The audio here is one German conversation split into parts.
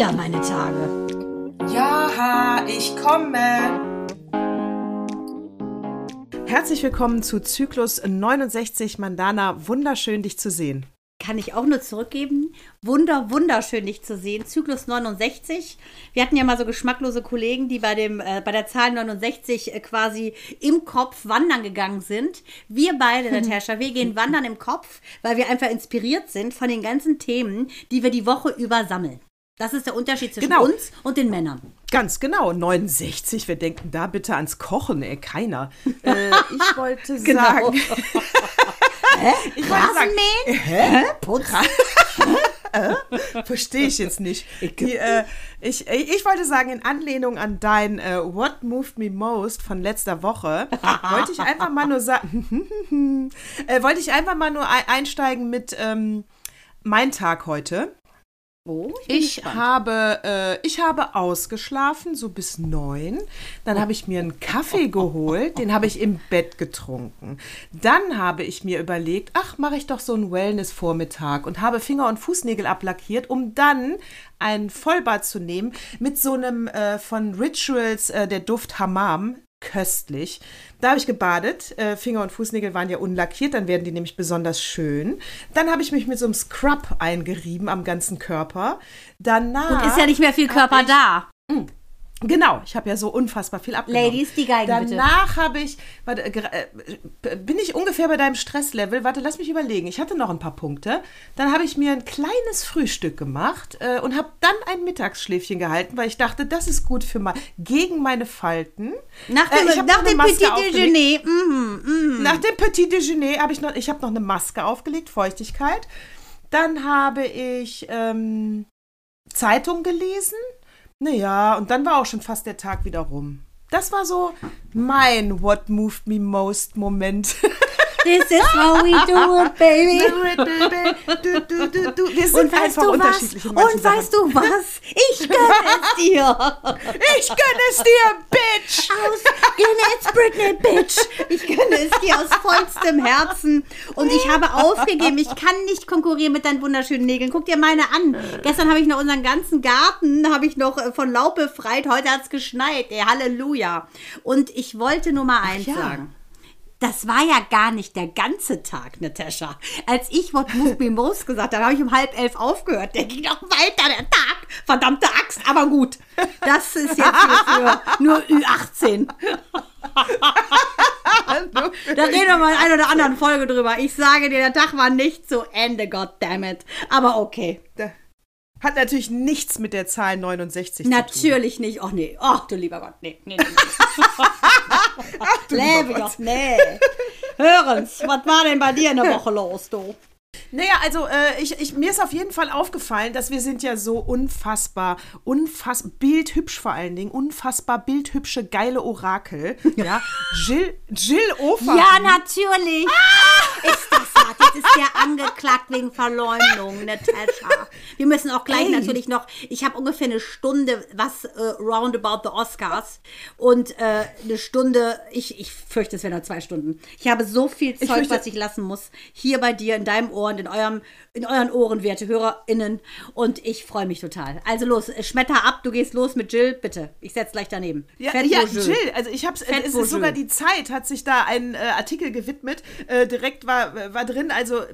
wieder meine Tage. Ja, ich komme. Herzlich willkommen zu Zyklus 69 Mandana. Wunderschön, dich zu sehen. Kann ich auch nur zurückgeben. Wunder, wunderschön, dich zu sehen. Zyklus 69. Wir hatten ja mal so geschmacklose Kollegen, die bei, dem, äh, bei der Zahl 69 äh, quasi im Kopf wandern gegangen sind. Wir beide, Natascha, wir gehen wandern im Kopf, weil wir einfach inspiriert sind von den ganzen Themen, die wir die Woche über sammeln. Das ist der Unterschied zwischen Genau. uns und den Männern. Ganz genau, 69. Wir denken da bitte ans Kochen, ey, keiner. Äh, ich wollte Genau. sagen. ich wollte sagen, Rasenmähen? hä? Putz. Verstehe ich jetzt nicht. Die, äh, ich, ich wollte sagen, in Anlehnung an dein äh, What Moved Me Most von letzter Woche, wollte ich einfach mal nur sagen, äh, wollte ich einfach mal nur ein einsteigen mit ähm, mein Tag heute. Oh, ich Ich habe, äh, ich habe ausgeschlafen, so bis neun. Dann habe ich mir einen Kaffee geholt, den habe ich im Bett getrunken. Dann habe ich mir überlegt, ach, mache ich doch so einen Wellness-Vormittag und habe Finger und Fußnägel ablackiert, um dann ein Vollbad zu nehmen mit so einem äh, von Rituals, äh, der Duft Hammam. Köstlich. Da habe ich gebadet. Äh, Finger und Fußnägel waren ja unlackiert, dann werden die nämlich besonders schön. Dann habe ich mich mit so einem Scrub eingerieben am ganzen Körper. Danach. Und ist ja nicht mehr viel Körper da. Genau, ich habe ja so unfassbar viel abgenommen. Ladies, die Geigen. Danach habe ich, warte, äh, äh, bin ich ungefähr bei deinem Stresslevel. Warte, lass mich überlegen. Ich hatte noch ein paar Punkte. Dann habe ich mir ein kleines Frühstück gemacht äh, und habe dann ein Mittagsschläfchen gehalten, weil ich dachte, das ist gut für mal gegen meine Falten. Nach Äh, dem, hab nach dem Petit. Déjeuner. Mhm, mhm. Nach dem Petit Déjeuner habe ich noch, ich habe noch eine Maske aufgelegt, Feuchtigkeit. Dann habe ich ähm, Zeitung gelesen. Naja, und dann war auch schon fast der Tag wieder rum. Das war so mein What Moved Me Most Moment. This is how we do it, baby. du, du, du, du. Wir sind Und weißt einfach du was? unterschiedlich in Und weißt Sachen. du was? Ich gönne es dir. Ich gönne es dir, Bitch! Aus gönne es Britney, Bitch. Ich gönne es dir aus vollstem Herzen. Und ich habe aufgegeben. Ich kann nicht konkurrieren mit deinen wunderschönen Nägeln. Guck dir meine an. Gestern habe ich noch unseren ganzen Garten habe ich noch äh, von Laub befreit. Heute hat es geschneit. Ey, Halleluja. Und ich wollte nur mal eins ja. sagen. Das war ja gar nicht der ganze Tag, Natascha. Als ich What Moved Me Most gesagt habe, habe ich um halb elf aufgehört. Der ging noch weiter, der Tag. Verdammte Axt, aber gut. Das ist jetzt nur für nur Ü18. Da reden wir mal in einer oder anderen Folge drüber. Ich sage dir, der Tag war nicht zu Ende, goddammit. Aber okay. Hat natürlich nichts mit der Zahl 69 zu tun. Natürlich nicht. Och nee. Ach du lieber Gott. Nee, nee, nee. du lieber Lebe Gott. doch, nee. Hören's, was war denn bei dir in der Woche los, du? Naja, also äh, ich, ich, mir ist auf jeden Fall aufgefallen, dass wir sind ja so unfassbar, unfassbar, bildhübsch vor allen Dingen, unfassbar bildhübsche, geile Orakel. Ja, Jill, Jill Ofer. Ja, natürlich. Ist das was? Jetzt ist der angeklagt wegen Verleumdung, Natascha. Wir müssen auch gleich Ey. natürlich noch, ich habe ungefähr eine Stunde was äh, roundabout the Oscars und äh, eine Stunde, ich, ich fürchte, es wären noch zwei Stunden. Ich habe so viel Zeug, fürchte- was ich lassen muss, hier bei dir, in deinem Ohr und in, eurem, in euren Ohren, werte HörerInnen. Und ich freue mich total. Also los, äh, schmetter ab, du gehst los mit Jill, bitte. Ich setze gleich daneben. Ja, Fett ja. Jill, also ich hab's, Fett es au ist sogar die Zeit, hat sich da einen äh, Artikel gewidmet, äh, direkt war, war drin, also äh,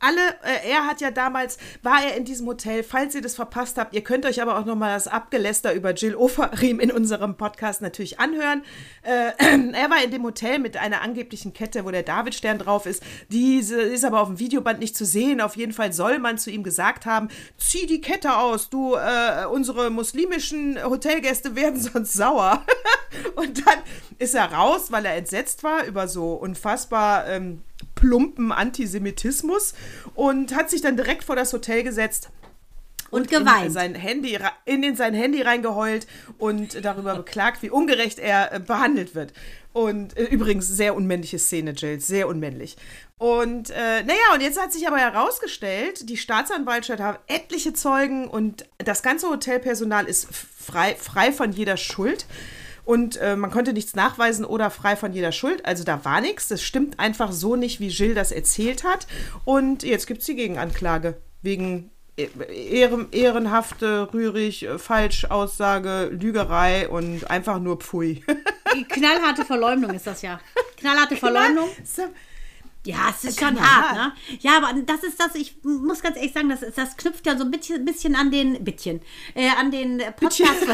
alle, äh, er hat ja damals, war er in diesem Hotel, falls ihr das verpasst habt, ihr könnt euch aber auch nochmal das Abgeläster über Jill Oferim in unserem Podcast natürlich anhören. Äh, er war in dem Hotel mit einer angeblichen Kette, wo der Davidstern drauf ist, diese ist aber auf dem Videoband nicht zu sehen, auf jeden Fall soll man zu ihm gesagt haben, zieh die Kette aus, du, äh, unsere muslimischen Hotelgäste werden sonst sauer. Und dann ist er raus, weil er entsetzt war über so unfassbar ähm, plumpen Antisemitismus und hat sich dann direkt vor das Hotel gesetzt. Und in geweint. sein Handy, in, in sein Handy reingeheult und darüber beklagt, wie ungerecht er äh, behandelt wird. Und äh, übrigens sehr unmännliche Szene, Jill, sehr unmännlich. Und äh, naja, und jetzt hat sich aber herausgestellt, die Staatsanwaltschaft hat etliche Zeugen und das ganze Hotelpersonal ist frei, frei von jeder Schuld. Und äh, man konnte nichts nachweisen oder frei von jeder Schuld. Also da war nichts. Das stimmt einfach so nicht, wie Jill das erzählt hat. Und jetzt gibt es die Gegenanklage wegen ehren, ehrenhafte, rührig, Falschaussage, Lügerei und einfach nur Pfui. Knallharte Verleumdung ist das ja. Knallharte Verleumdung. So, Ja, es ist schon hart, ne? Ja, aber das ist das, ich muss ganz ehrlich sagen, das, das knüpft ja so ein bisschen, bisschen an den, bisschen, äh, an den Podcast.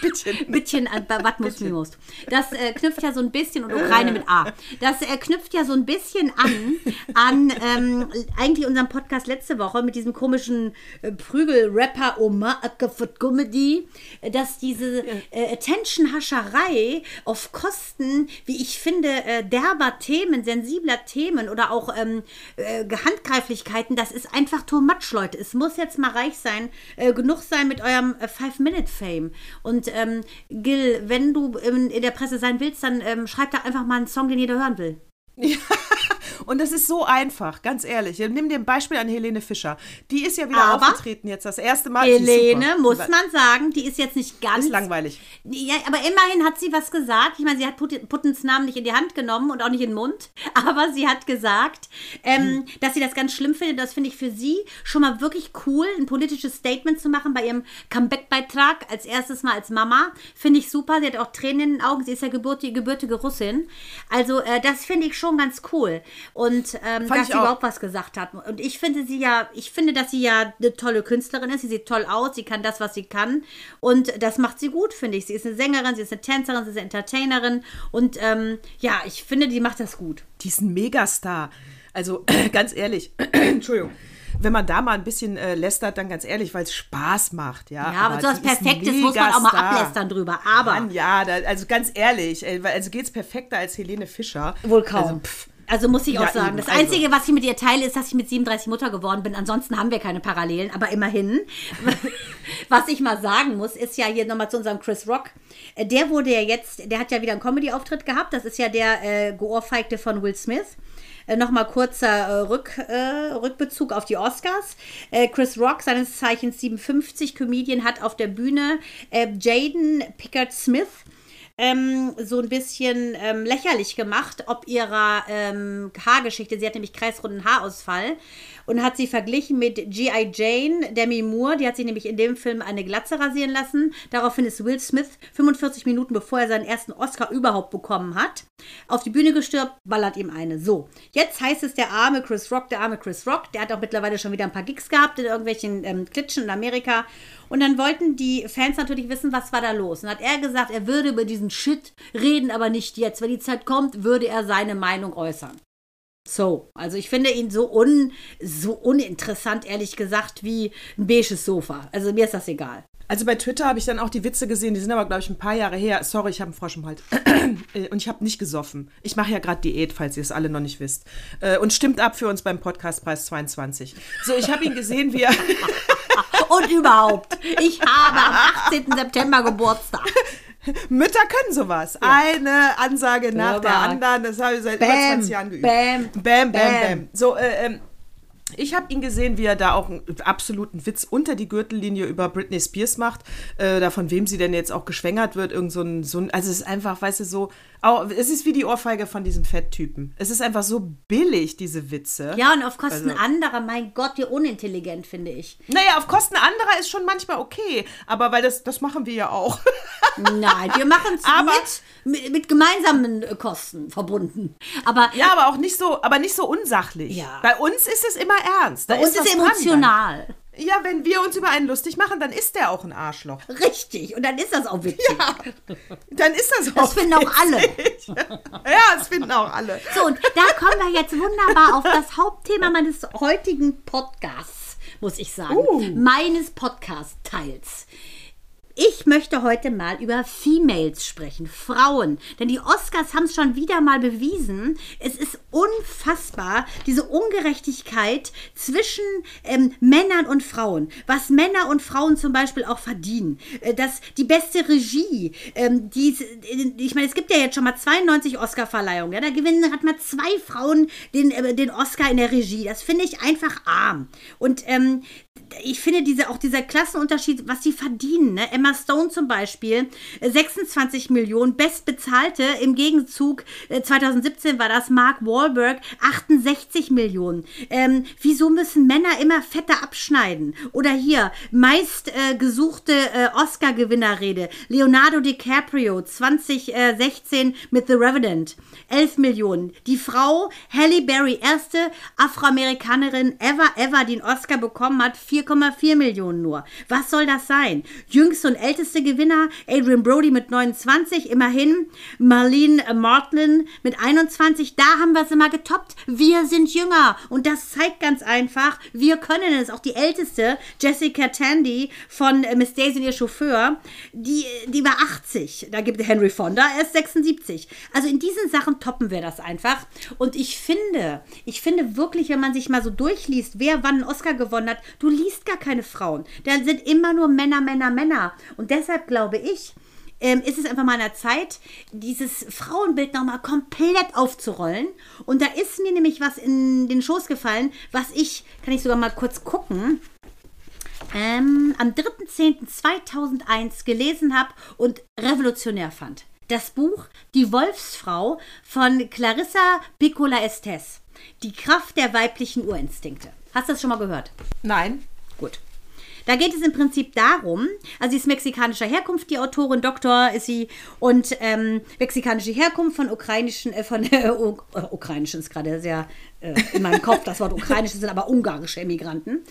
Bittchen. Bittchen, äh, was muss mir muss. Das äh, knüpft ja so ein bisschen, und Ukraine mit A, das äh, knüpft ja so ein bisschen an, an ähm, eigentlich unseren Podcast letzte Woche mit diesem komischen äh, Prügel-Rapper Oma Ackerford Comedy, äh, dass diese äh, Attention-Hascherei auf Kosten, wie ich finde, derber Themen, sensibler Themen oder auch ähm, äh, Handgreiflichkeiten, das ist einfach too much, Leute. Es muss jetzt mal reich sein, äh, genug sein mit eurem äh, Five-Minute-Fame. Und ähm, Gil, wenn du in, in der Presse sein willst, dann ähm, schreib da einfach mal einen Song, den jeder hören will. Und das ist so einfach, ganz ehrlich. Nimm dir ein Beispiel an Helene Fischer. Die ist ja wieder Aber aufgetreten jetzt das erste Mal. Helene, muss man sagen, die ist jetzt nicht ganz. Ist langweilig. Ja, aber immerhin hat sie was gesagt. Ich meine, sie hat Put- Puttins Namen nicht in die Hand genommen und auch nicht in den Mund. Aber sie hat gesagt, ähm, Hm. dass sie das ganz schlimm findet. Das finde ich für sie schon mal wirklich cool, ein politisches Statement zu machen bei ihrem Comeback-Beitrag. Als erstes Mal als Mama. Finde ich super. Sie hat auch Tränen in den Augen. Sie ist ja gebürtige, gebürtige Russin. Also, äh, das finde ich schon ganz cool. Und ähm, dass sie auch. überhaupt was gesagt hat. Und ich finde sie ja, ich finde, dass sie ja eine tolle Künstlerin ist. Sie sieht toll aus, sie kann das, was sie kann. Und das macht sie gut, finde ich. Sie ist eine Sängerin, sie ist eine Tänzerin, sie ist eine Entertainerin. Und ähm, ja, ich finde, die macht das gut. Die ist ein Megastar. Also ganz ehrlich, Entschuldigung. Wenn man da mal ein bisschen äh, lästert, dann ganz ehrlich, weil es Spaß macht, ja. Ja, aber so was Perfektes muss man auch mal ablästern drüber. Aber Mann, ja, da, also ganz ehrlich, äh, weil- also geht's perfekter als Helene Fischer. wohl kaum. Also, Also, muss ich auch Ja, sagen. Das also. Einzige, was ich mit ihr teile, ist, dass ich mit 37 Mutter geworden bin. Ansonsten haben wir keine Parallelen, aber immerhin. was ich mal sagen muss, ist ja hier nochmal zu unserem Chris Rock. Äh, Der wurde ja jetzt, der hat ja wieder einen Comedy-Auftritt gehabt. Das ist ja der äh, Geohrfeigte von Will Smith. Äh, Nochmal kurzer äh, Rück, äh, Rückbezug auf die Oscars. Äh, Chris Rock, seines Zeichens 57 Comedian, hat auf der Bühne äh, Jaden Pickard Smith ähm, so ein bisschen ähm, lächerlich gemacht, ob ihrer ähm, Haargeschichte. Sie hat nämlich kreisrunden Haarausfall und hat sie verglichen mit G.I. Jane, Demi Moore. Die hat sich nämlich in dem Film eine Glatze rasieren lassen. Daraufhin ist Will Smith 45 Minuten bevor er seinen ersten Oscar überhaupt bekommen hat, auf die Bühne gestürbt, ballert ihm eine. So, jetzt heißt es der arme Chris Rock, der arme Chris Rock, der hat auch mittlerweile schon wieder ein paar Gigs gehabt in irgendwelchen ähm, Klitschen in Amerika. Und dann wollten die Fans natürlich wissen, was war da los. Und hat er gesagt, er würde über diesen Shit reden, aber nicht jetzt. Wenn die Zeit kommt, würde er seine Meinung äußern. So, also ich finde ihn so, un, so uninteressant, ehrlich gesagt, wie ein beiges Sofa. Also mir ist das egal. Also bei Twitter habe ich dann auch die Witze gesehen, die sind aber, glaube ich, ein paar Jahre her. Sorry, ich habe einen Frosch im Hals. Äh, Und ich habe nicht gesoffen. Ich mache ja gerade Diät, falls ihr es alle noch nicht wisst. Äh, Und stimmt ab für uns beim Podcastpreis 22. So, ich habe ihn gesehen, wie er. Und überhaupt, ich habe am 18. September Geburtstag. Mütter können sowas. Eine Ansage nach der anderen. Das habe ich seit über Bam, 20 Jahren geübt. bam, bam, bam. bam. bam. So, äh, ähm, ich habe ihn gesehen, wie er da auch einen absoluten Witz unter die Gürtellinie über Britney Spears macht. Äh, da von wem sie denn jetzt auch geschwängert wird. Irgend so ein, so ein, also es ist einfach, weißt du, so, auch, es ist wie die Ohrfeige von diesem Fetttypen. Es ist einfach so billig, diese Witze. Ja, und auf Kosten Also- anderer, mein Gott, wie unintelligent, finde ich. Naja, auf Kosten anderer ist schon manchmal okay. Aber weil das, das machen wir ja auch. Nein, wir machen es mit, mit, mit gemeinsamen äh, Kosten verbunden. Aber ja, aber auch nicht so, aber nicht so unsachlich. Ja. Bei uns ist es immer ernst. Da bei uns ist es dran emotional. Ja, wenn wir uns über einen lustig machen, dann ist der auch ein Arschloch. Richtig. Und dann ist das auch witzig. Dann ist das auch. Das finden auch alle. witzig. ja, das finden auch alle. So, und da kommen wir jetzt wunderbar auf das Hauptthema meines heutigen Podcasts, muss ich sagen. Uh. Meines Podcast-Teils. Ich möchte heute mal über Females sprechen, Frauen. Denn die Oscars haben es schon wieder mal bewiesen. Es ist unfassbar, diese Ungerechtigkeit zwischen ähm, Männern und Frauen. Was Männer und Frauen zum Beispiel auch verdienen. Äh, dass die beste Regie, ähm, die, ich meine, es gibt ja jetzt schon mal 92 Oscar-Verleihungen. Ja? Da gewinnen hat mal zwei Frauen den, äh, den Oscar in der Regie. Das finde ich einfach arm. Und ähm, ich finde diese, auch dieser Klassenunterschied, was sie verdienen. Ne? Emma Stone zum Beispiel 26 Millionen, bestbezahlte. Im Gegenzug 2017 war das Mark Wahlberg 68 Millionen. Ähm, wieso müssen Männer immer fetter abschneiden? Oder hier, meist äh, gesuchte äh, Oscar-Gewinnerrede. Leonardo DiCaprio 2016 mit The Revenant. 11 Millionen. Die Frau Halle Berry, erste Afroamerikanerin ever, ever, die einen Oscar bekommen hat, 4,4 Millionen nur. Was soll das sein? Jüngste und älteste Gewinner, Adrian Brody mit 29, immerhin. Marlene Martlin mit 21, da haben wir es immer getoppt. Wir sind jünger. Und das zeigt ganz einfach, wir können es. Auch die älteste, Jessica Tandy von äh, Miss Daisy und ihr Chauffeur, die, die war 80. Da gibt Henry Fonda, er ist 76. Also in diesen Sachen toppen wir das einfach. Und ich finde, ich finde wirklich, wenn man sich mal so durchliest, wer wann einen Oscar gewonnen hat, du liest gar keine Frauen. Da sind immer nur Männer, Männer, Männer. Und deshalb glaube ich, ähm, ist es einfach mal an der Zeit, dieses Frauenbild nochmal komplett aufzurollen. Und da ist mir nämlich was in den Schoß gefallen, was ich, kann ich sogar mal kurz gucken, ähm, am 3.10.2001 gelesen habe und revolutionär fand. Das Buch Die Wolfsfrau von Clarissa Piccola Estes. Die Kraft der weiblichen Urinstinkte. Hast du das schon mal gehört? Nein. Gut. Da geht es im Prinzip darum, also sie ist mexikanischer Herkunft, die Autorin, Doktor ist sie, und ähm, mexikanische Herkunft von ukrainischen, äh, von äh, ukrainischen ist gerade sehr äh, in meinem Kopf, das Wort ukrainisch sind aber ungarische Emigranten,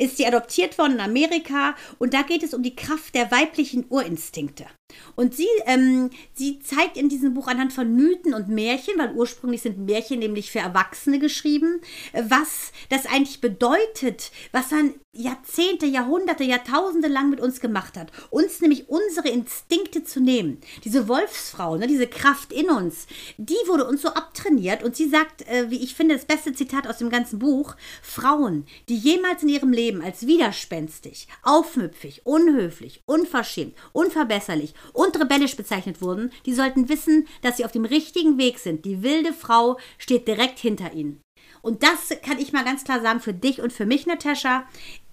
ist sie adoptiert worden in Amerika und da geht es um die Kraft der weiblichen Urinstinkte. Und sie, ähm, sie zeigt in diesem Buch anhand von Mythen und Märchen, weil ursprünglich sind Märchen nämlich für Erwachsene geschrieben, was das eigentlich bedeutet, was dann Jahrzehnte, Jahrhunderte, Jahrtausende lang mit uns gemacht hat. Uns nämlich unsere Instinkte zu nehmen. Diese Wolfsfrau, ne, diese Kraft in uns, die wurde uns so abtrainiert. Und sie sagt, äh, wie ich finde, das beste Zitat aus dem ganzen Buch, Frauen, die jemals in ihrem Leben als widerspenstig, aufmüpfig, unhöflich, unverschämt, unverbesserlich und rebellisch bezeichnet wurden, die sollten wissen, dass sie auf dem richtigen Weg sind. Die wilde Frau steht direkt hinter ihnen. Und das kann ich mal ganz klar sagen für dich und für mich, Natascha.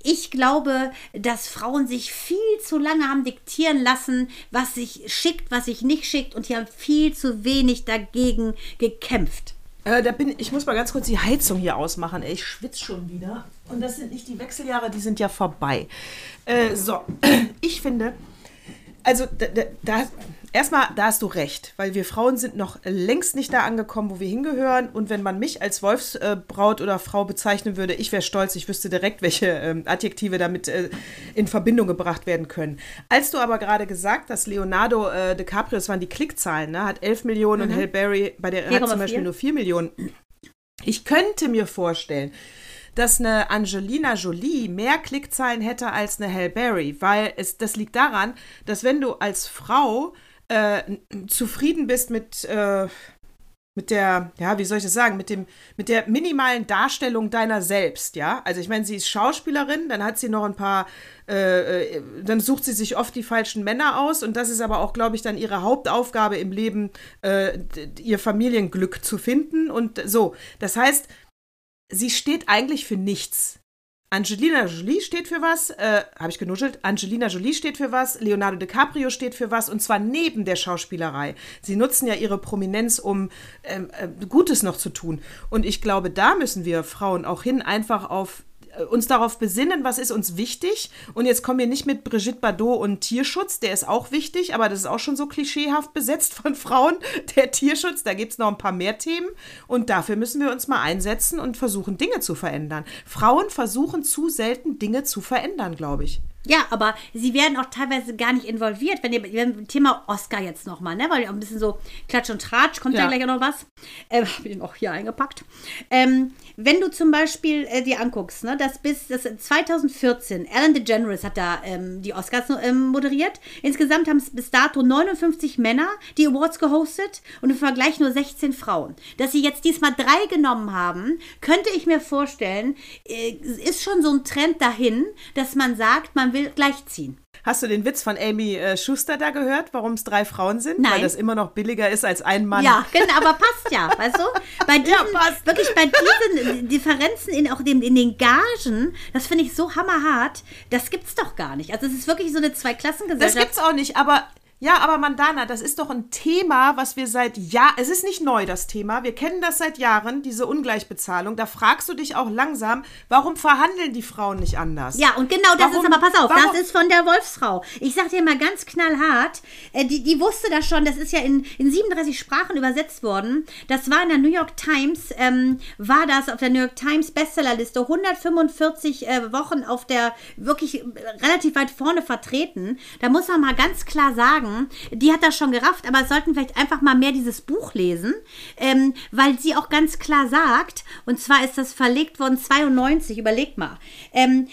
Ich glaube, dass Frauen sich viel zu lange haben diktieren lassen, was sich schickt, was sich nicht schickt und die haben viel zu wenig dagegen gekämpft. Äh, da bin, ich muss mal ganz kurz die Heizung hier ausmachen. Ey, ich schwitze schon wieder. Und das sind nicht die Wechseljahre, die sind ja vorbei. Äh, so, ich finde, also da, da, erstmal, da hast du recht, weil wir Frauen sind noch längst nicht da angekommen, wo wir hingehören. Und wenn man mich als Wolfsbraut oder Frau bezeichnen würde, ich wäre stolz, ich wüsste direkt, welche äh, Adjektive damit äh, in Verbindung gebracht werden können. Als du aber gerade gesagt hast, Leonardo äh, DiCaprio, das waren die Klickzahlen, ne, hat 11 Millionen mhm. und Halle Berry bei der hat zum Beispiel nur 4 Millionen. Ich könnte mir vorstellen, dass eine Angelina Jolie mehr Klickzahlen hätte als eine Halle Berry, weil es, das liegt daran, dass wenn du als Frau äh, zufrieden bist mit, äh, mit der, ja, wie soll ich das sagen, mit dem, mit der minimalen Darstellung deiner selbst, ja. Also ich meine, sie ist Schauspielerin, dann hat sie noch ein paar, äh, äh dann sucht sie sich oft die falschen Männer aus und das ist aber auch, glaube ich, dann ihre Hauptaufgabe im Leben, äh, ihr Familienglück zu finden und so. Das heißt, sie steht eigentlich für nichts. Angelina Jolie steht für was, äh, habe ich genuschelt, Angelina Jolie steht für was, Leonardo DiCaprio steht für was und zwar neben der Schauspielerei. Sie nutzen ja ihre Prominenz, um ähm, äh, Gutes noch zu tun. Und ich glaube, da müssen wir Frauen auch hin, einfach auf uns darauf besinnen, was ist uns wichtig. Und jetzt kommen wir nicht mit Brigitte Bardot und Tierschutz, der ist auch wichtig, aber das ist auch schon so klischeehaft besetzt von Frauen. Der Tierschutz, da gibt es noch ein paar mehr Themen. Und dafür müssen wir uns mal einsetzen und versuchen, Dinge zu verändern. Frauen versuchen zu selten, Dinge zu verändern, glaube ich. Ja, aber sie werden auch teilweise gar nicht involviert, wenn ihr Thema Oscar jetzt nochmal, ne? Weil auch ein bisschen so Klatsch und Tratsch, kommt ja, ja gleich auch noch was. Ähm, hab ich den auch hier eingepackt. Ähm, wenn du zum Beispiel äh, dir anguckst, ne, dass bis das 2014 Ellen DeGeneres hat da ähm, die Oscars ähm, moderiert. Insgesamt haben es bis dato 59 Männer die Awards gehostet und im Vergleich nur 16 Frauen. Dass sie jetzt diesmal drei genommen haben, könnte ich mir vorstellen, äh, ist schon so ein Trend dahin, dass man sagt, man will gleichziehen. Hast du den Witz von Amy äh, Schuster da gehört, warum es drei Frauen sind? Nein. Weil das immer noch billiger ist als ein Mann. Ja, genau, aber passt ja, weißt du? Bei diesen, passt. wirklich bei diesen Differenzen in auch dem, in den Gagen, das finde ich so hammerhart, das gibt's doch gar nicht. Also es ist wirklich so eine Das Zweiklassengesellschaft. gibt's auch nicht, aber ja, aber Mandana, das ist doch ein Thema, was wir seit Jahren, es ist nicht neu, das Thema, wir kennen das seit Jahren, diese Ungleichbezahlung. Da fragst du dich auch langsam, warum verhandeln die Frauen nicht anders? Ja, und genau das Warum- ist aber, pass auf, warum- das ist von der Wolfsfrau. Ich sag dir mal ganz knallhart, äh, die, die wusste das schon, das ist ja in, in 37 Sprachen übersetzt worden. Das war in der New York Times, ähm, war das auf der New York Times Bestsellerliste 145 äh, Wochen auf der wirklich äh, relativ weit vorne vertreten. Da muss man mal ganz klar sagen, die hat das schon gerafft, aber sollten vielleicht einfach mal mehr dieses Buch lesen, ähm, weil sie auch ganz klar sagt, und zwar ist das verlegt worden 92, überleg mal, ähm,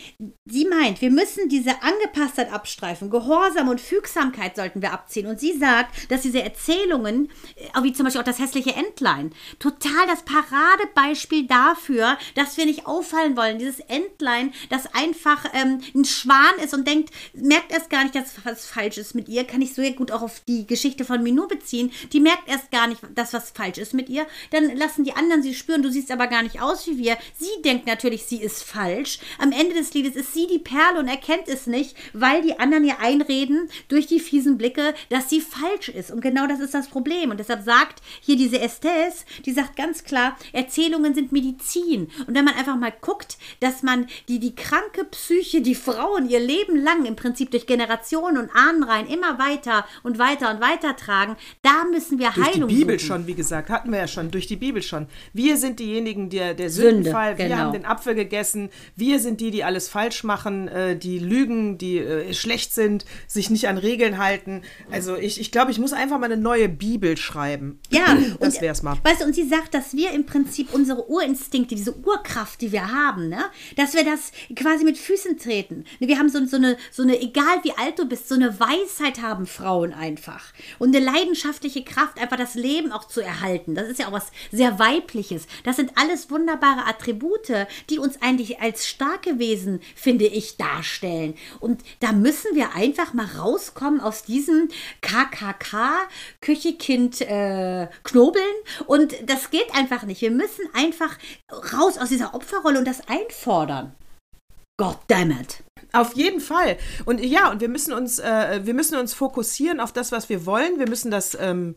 sie meint, wir müssen diese Angepasstheit abstreifen, Gehorsam und Fügsamkeit sollten wir abziehen. Und sie sagt, dass diese Erzählungen, äh, wie zum Beispiel auch das hässliche Entlein, total das Paradebeispiel dafür, dass wir nicht auffallen wollen. Dieses Entlein, das einfach ähm, ein Schwan ist und denkt, merkt erst gar nicht, dass was falsch ist mit ihr, kann ich so gut auch auf die Geschichte von Minou beziehen. Die merkt erst gar nicht, dass was falsch ist mit ihr. Dann lassen die anderen sie spüren, du siehst aber gar nicht aus wie wir. Sie denkt natürlich, sie ist falsch. Am Ende des Liedes ist sie die Perle und erkennt es nicht, weil die anderen ihr einreden durch die fiesen Blicke, dass sie falsch ist. Und genau das ist das Problem. Und deshalb sagt hier diese Estes, die sagt ganz klar, Erzählungen sind Medizin. Und wenn man einfach mal guckt, dass man die, die kranke Psyche, die Frauen ihr Leben lang im Prinzip durch Generationen und Ahnenreihen immer weiter und weiter und weiter tragen, da müssen wir Durch die Heilung Bibel suchen. schon, wie gesagt, hatten wir ja schon, durch die Bibel schon. Wir sind diejenigen, der, der Sünde, Sündenfall, wir genau. haben den Apfel gegessen, wir sind die, die alles falsch machen, äh, die lügen, die äh, schlecht sind, sich nicht an Regeln halten. Also ich, ich glaube, ich muss einfach mal eine neue Bibel schreiben. Ja, das und, wär's mal. Weißt du, und sie sagt, dass wir im Prinzip unsere Urinstinkte, diese Urkraft, die wir haben, ne, dass wir das quasi mit Füßen treten. Wir haben so, so, eine, so eine, egal wie alt du bist, so eine Weisheit haben Frauen einfach. Und eine leidenschaftliche Kraft, einfach das Leben auch zu erhalten. Das ist ja auch was sehr Weibliches. Das sind alles wunderbare Attribute, die uns eigentlich als starke Wesen, finde ich, darstellen. Und da müssen wir einfach mal rauskommen aus diesem KKK, Küchekind äh, knobeln. Und das geht einfach nicht. Wir müssen einfach raus aus dieser Opferrolle und das einfordern. God damn it. Auf jeden Fall. Und ja, und wir müssen uns, äh, wir müssen uns fokussieren auf das, was wir wollen. Wir müssen das ähm,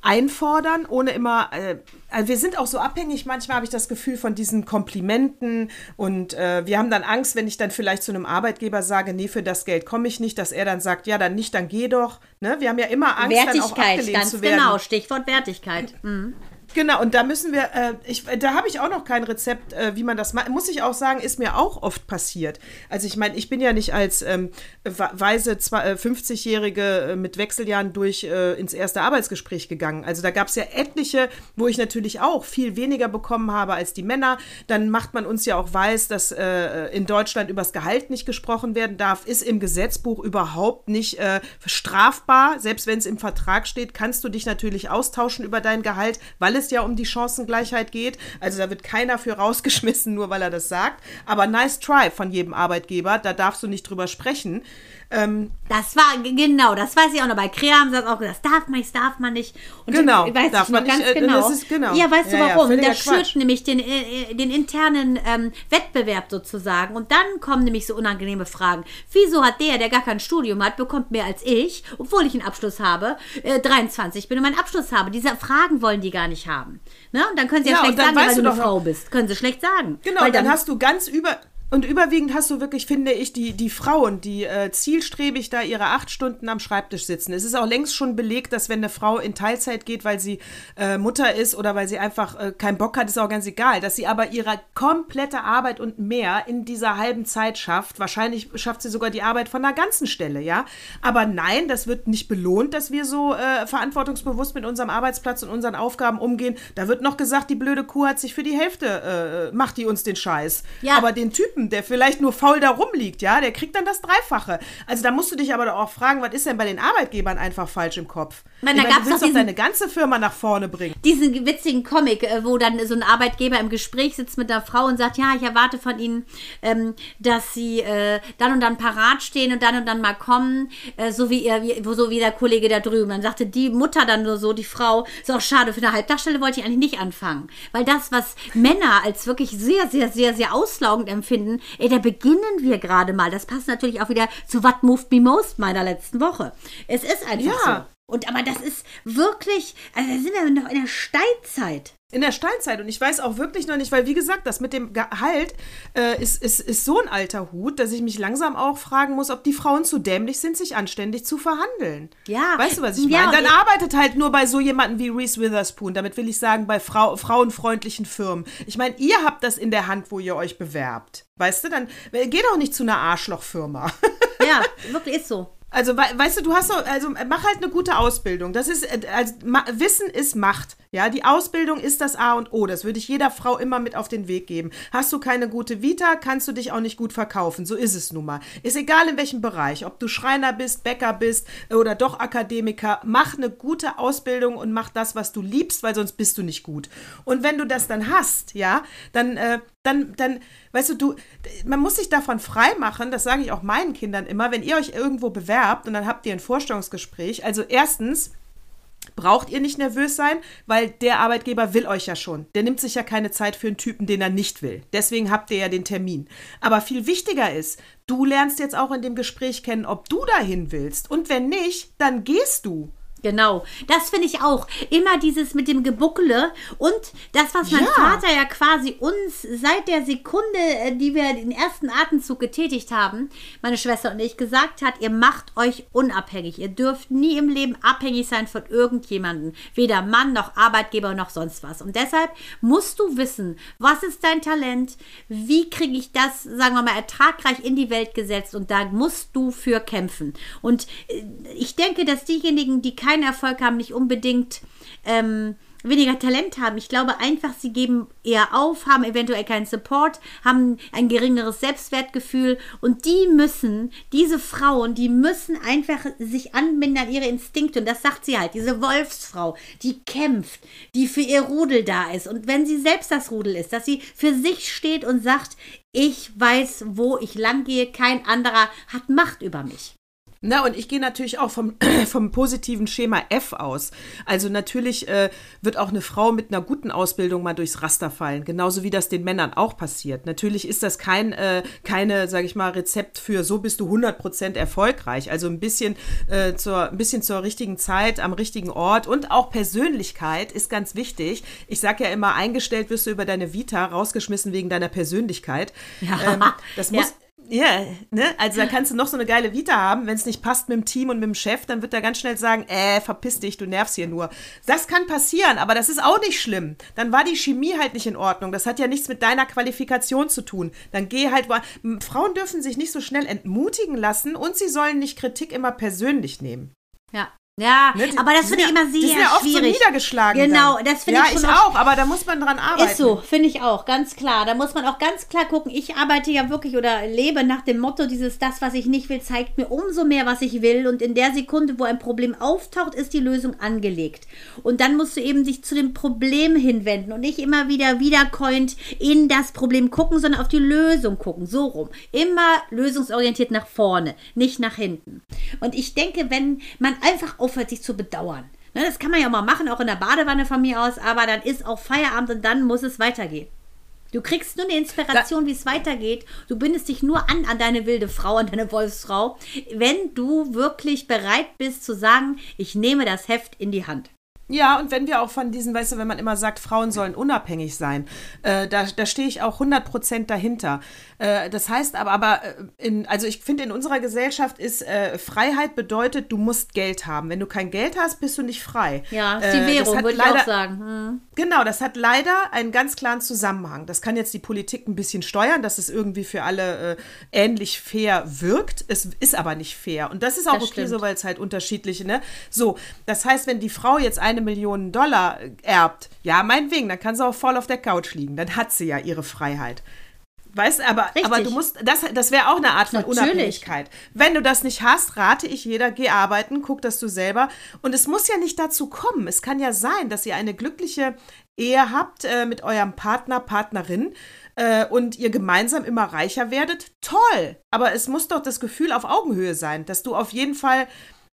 einfordern, ohne immer. Äh, also wir sind auch so abhängig. Manchmal habe ich das Gefühl von diesen Komplimenten und äh, wir haben dann Angst, wenn ich dann vielleicht zu einem Arbeitgeber sage, nee, für das Geld komme ich nicht, dass er dann sagt, ja, dann nicht, dann geh doch. Ne? Wir haben ja immer Angst, dann auch Wertigkeit, abgelehnt ganz zu werden. genau. Stichwort Wertigkeit. Mhm. Genau, und da müssen wir, äh, ich, da habe ich auch noch kein Rezept, äh, wie man das macht. Muss ich auch sagen, ist mir auch oft passiert. Also ich meine, ich bin ja nicht als ähm, weise zwei- äh, 50-Jährige äh, mit Wechseljahren durch äh, ins erste Arbeitsgespräch gegangen. Also da gab es ja etliche, wo ich natürlich auch viel weniger bekommen habe als die Männer. Dann macht man uns ja auch weiß, dass äh, in Deutschland übers Gehalt nicht gesprochen werden darf, ist im Gesetzbuch überhaupt nicht strafbar. Selbst wenn es im Vertrag steht, kannst du dich natürlich austauschen über dein Gehalt, weil es ja um die Chancengleichheit geht. Also da wird keiner für rausgeschmissen, nur weil er das sagt. Aber nice try von jedem Arbeitgeber, da darfst du nicht drüber sprechen. Ähm, Das war, genau, das weiß ich auch noch. Bei Krea haben sie das auch gesagt, das darf man nicht, das darf man nicht. Und Genau, dann weiß darf ich noch man nicht, ganz äh, genau. das ist genau. Ja, weißt du Ja, ja, warum? völliger das schürt nämlich den, äh, den internen ähm, Wettbewerb sozusagen. Und dann kommen nämlich so unangenehme Fragen. Wieso hat der, der gar kein Studium hat, bekommt mehr als ich, obwohl ich einen Abschluss habe, äh, 23 bin und meinen Abschluss habe? Diese Fragen wollen die gar nicht haben. Ne? Und dann können sie ja, Ja, schlecht dann sagen, ja, weil du du eine Frau bist. Können sie schlecht sagen. Genau, weil dann, hast du ganz über. Und überwiegend hast du wirklich, finde ich, die, die Frauen, die äh, zielstrebig da ihre acht Stunden am Schreibtisch sitzen. Es ist auch längst schon belegt, dass wenn eine Frau in Teilzeit geht, weil sie äh, Mutter ist oder weil sie einfach äh, keinen Bock hat, ist auch ganz egal, dass sie aber ihre komplette Arbeit und mehr in dieser halben Zeit schafft. Wahrscheinlich schafft sie sogar die Arbeit von der ganzen Stelle, ja. Aber nein, das wird nicht belohnt, dass wir so äh, verantwortungsbewusst mit unserem Arbeitsplatz und unseren Aufgaben umgehen. Da wird noch gesagt, die blöde Kuh hat sich für die Hälfte, äh, macht die uns den Scheiß. Ja. Aber den Typen Typen, der vielleicht nur faul da rumliegt, ja, der kriegt dann das Dreifache. Also da musst du dich aber doch auch fragen, was ist denn bei den Arbeitgebern einfach falsch im Kopf? Meine, ich da meine, gab's du willst doch deine ganze Firma nach vorne bringen. diesen witzigen Comic, äh, wo dann so ein Arbeitgeber im Gespräch sitzt mit einer Frau und sagt, ja, ich erwarte von Ihnen, ähm, dass Sie äh, dann und dann parat stehen und dann und dann mal kommen, äh, so wie ihr, wie, so wie der Kollege da drüben. Dann sagte die Mutter dann nur so, die Frau, ist auch schade, für eine Halbtagsstelle wollte ich eigentlich nicht anfangen. Weil das, was Männer als wirklich sehr, sehr, sehr, sehr auslaugend empfinden, ey, da beginnen wir gerade mal. Das passt natürlich auch wieder zu What Moved Me Most meiner letzten Woche. Es ist einfach Ja. so. Und aber das ist wirklich, also da sind wir noch in der Steinzeit. In der Steinzeit. Und ich weiß auch wirklich noch nicht, weil wie gesagt, das mit dem Gehalt äh, ist, ist, ist so ein alter Hut, dass ich mich langsam auch fragen muss, ob die Frauen zu dämlich sind, sich anständig zu verhandeln. Ja. Weißt du, was ich Ja, meine? Dann und- arbeitet halt nur bei so jemandem wie Reese Witherspoon. Damit will ich sagen, bei Frau, frauenfreundlichen Firmen. Ich meine, ihr habt das in der Hand, wo ihr euch bewerbt. Weißt du, dann äh, geh doch nicht zu einer Arschlochfirma. Ja, wirklich ist so. Also, wei- weißt du, du hast doch, also mach halt eine gute Ausbildung. Das ist, äh, also, Wissen ist Macht. Ja, die Ausbildung ist das A und O. Das würde ich jeder Frau immer mit auf den Weg geben. Hast du keine gute Vita, kannst du dich auch nicht gut verkaufen. So ist es nun mal. Ist egal in welchem Bereich. Ob du Schreiner bist, Bäcker bist oder doch Akademiker. Mach eine gute Ausbildung und mach das, was du liebst, weil sonst bist du nicht gut. Und wenn du das dann hast, ja, dann, äh, dann, dann, weißt du, du, man muss sich davon frei machen, das sage ich auch meinen Kindern immer, wenn ihr euch irgendwo bewerbt und dann habt ihr ein Vorstellungsgespräch. Also erstens, braucht ihr nicht nervös sein, weil der Arbeitgeber will euch ja schon. Der nimmt sich ja keine Zeit für einen Typen, den er nicht will. Deswegen habt ihr ja den Termin. Aber viel wichtiger ist, du lernst jetzt auch in dem Gespräch kennen, ob du dahin willst. Und wenn nicht, dann gehst du. Genau, das finde ich auch. Immer dieses mit dem Gebuckele und das, was mein Ja. Vater ja quasi uns seit der Sekunde, äh, die wir den ersten Atemzug getätigt haben, meine Schwester und ich, gesagt hat, ihr macht euch unabhängig. Ihr dürft nie im Leben abhängig sein von irgendjemandem. Weder Mann noch Arbeitgeber noch sonst was. Und deshalb musst du wissen, was ist dein Talent, wie kriege ich das, sagen wir mal, ertragreich in die Welt gesetzt und da musst du für kämpfen. Und äh, ich denke, dass diejenigen, die keinen Erfolg haben, nicht unbedingt ähm, weniger Talent haben. Ich glaube einfach, sie geben eher auf, haben eventuell keinen Support, haben ein geringeres Selbstwertgefühl und die müssen, diese Frauen, die müssen einfach sich anbinden an ihre Instinkte und das sagt sie halt, diese Wolfsfrau, die kämpft, die für ihr Rudel da ist und wenn sie selbst das Rudel ist, dass sie für sich steht und sagt, ich weiß, wo ich lang gehe, kein anderer hat Macht über mich. Na, und ich gehe natürlich auch vom, vom positiven Schema F aus. Also natürlich äh, wird auch eine Frau mit einer guten Ausbildung mal durchs Raster fallen, genauso wie das den Männern auch passiert. Natürlich ist das kein, äh, keine, sage ich mal, Rezept für so bist du 100% erfolgreich. Also ein bisschen, äh, zur, ein bisschen zur richtigen Zeit, am richtigen Ort und auch Persönlichkeit ist ganz wichtig. Ich sage ja immer, eingestellt wirst du über deine Vita, rausgeschmissen wegen deiner Persönlichkeit. Ja. Ähm, das Ja. Ja, ne? Also da kannst du noch so eine geile Vita haben. Wenn es nicht passt mit dem Team und mit dem Chef, dann wird er ganz schnell sagen, äh, verpiss dich, du nervst hier nur. Das kann passieren, aber das ist auch nicht schlimm. Dann war die Chemie halt nicht in Ordnung. Das hat ja nichts mit deiner Qualifikation zu tun. Dann geh halt Frauen dürfen sich nicht so schnell entmutigen lassen und sie sollen nicht Kritik immer persönlich nehmen. Ja. Ja, Ne? Die- aber das finde ich ja- immer sehr Die sind ja oft schwierig. so niedergeschlagen. Genau, dann. das finde ja, ich schon ich oft- auch, aber da muss man dran arbeiten. Ist so, finde ich auch, ganz klar. Da muss man auch ganz klar gucken. Ich arbeite ja wirklich oder lebe nach dem Motto, dieses das, was ich nicht will, zeigt mir umso mehr, was ich will. Und in der Sekunde, wo ein Problem auftaucht, ist die Lösung angelegt. Und dann musst du eben dich zu dem Problem hinwenden und nicht immer wieder wiedercoint in das Problem gucken, sondern auf die Lösung gucken. So rum. Immer lösungsorientiert nach vorne, nicht nach hinten. Und ich denke, wenn man einfach aufhört, sich zu bedauern. Ne, das kann man ja mal machen, auch in der Badewanne von mir aus, aber dann ist auch Feierabend und dann muss es weitergehen. Du kriegst nur eine Inspiration, wie es weitergeht. Du bindest dich nur an an deine wilde Frau, an deine Wolfsfrau, wenn du wirklich bereit bist zu sagen, ich nehme das Heft in die Hand. Ja, und wenn wir auch von diesen, weißt du, wenn man immer sagt, Frauen sollen unabhängig sein, äh, da, da stehe ich auch 100% dahinter. Äh, das heißt aber, aber äh, in, also ich finde, in unserer Gesellschaft ist äh, Freiheit bedeutet, du musst Geld haben. Wenn du kein Geld hast, bist du nicht frei. Ja, ist Äh, die Währung, würde ich auch sagen. Hm. Genau, das hat leider einen ganz klaren Zusammenhang. Das kann jetzt die Politik ein bisschen steuern, dass es irgendwie für alle äh, ähnlich fair wirkt. Es ist aber nicht fair. Und das ist auch Das okay stimmt. so, weil es halt unterschiedliche, ne? So, das heißt, wenn die Frau jetzt eine Million Dollar äh, erbt, ja, meinetwegen, dann kann sie auch voll auf der Couch liegen. Dann hat sie ja ihre Freiheit. Weißt aber, Richtig. aber du musst, das, das wäre auch eine Art von Natürlich. Unabhängigkeit. Wenn du das nicht hast, rate ich jeder, geh arbeiten, guck, dass du selber. Und es muss ja nicht dazu kommen. Es kann ja sein, dass ihr eine glückliche Ehe habt äh, mit eurem Partner, Partnerin äh, und ihr gemeinsam immer reicher werdet. Toll! Aber es muss doch das Gefühl auf Augenhöhe sein, dass du auf jeden Fall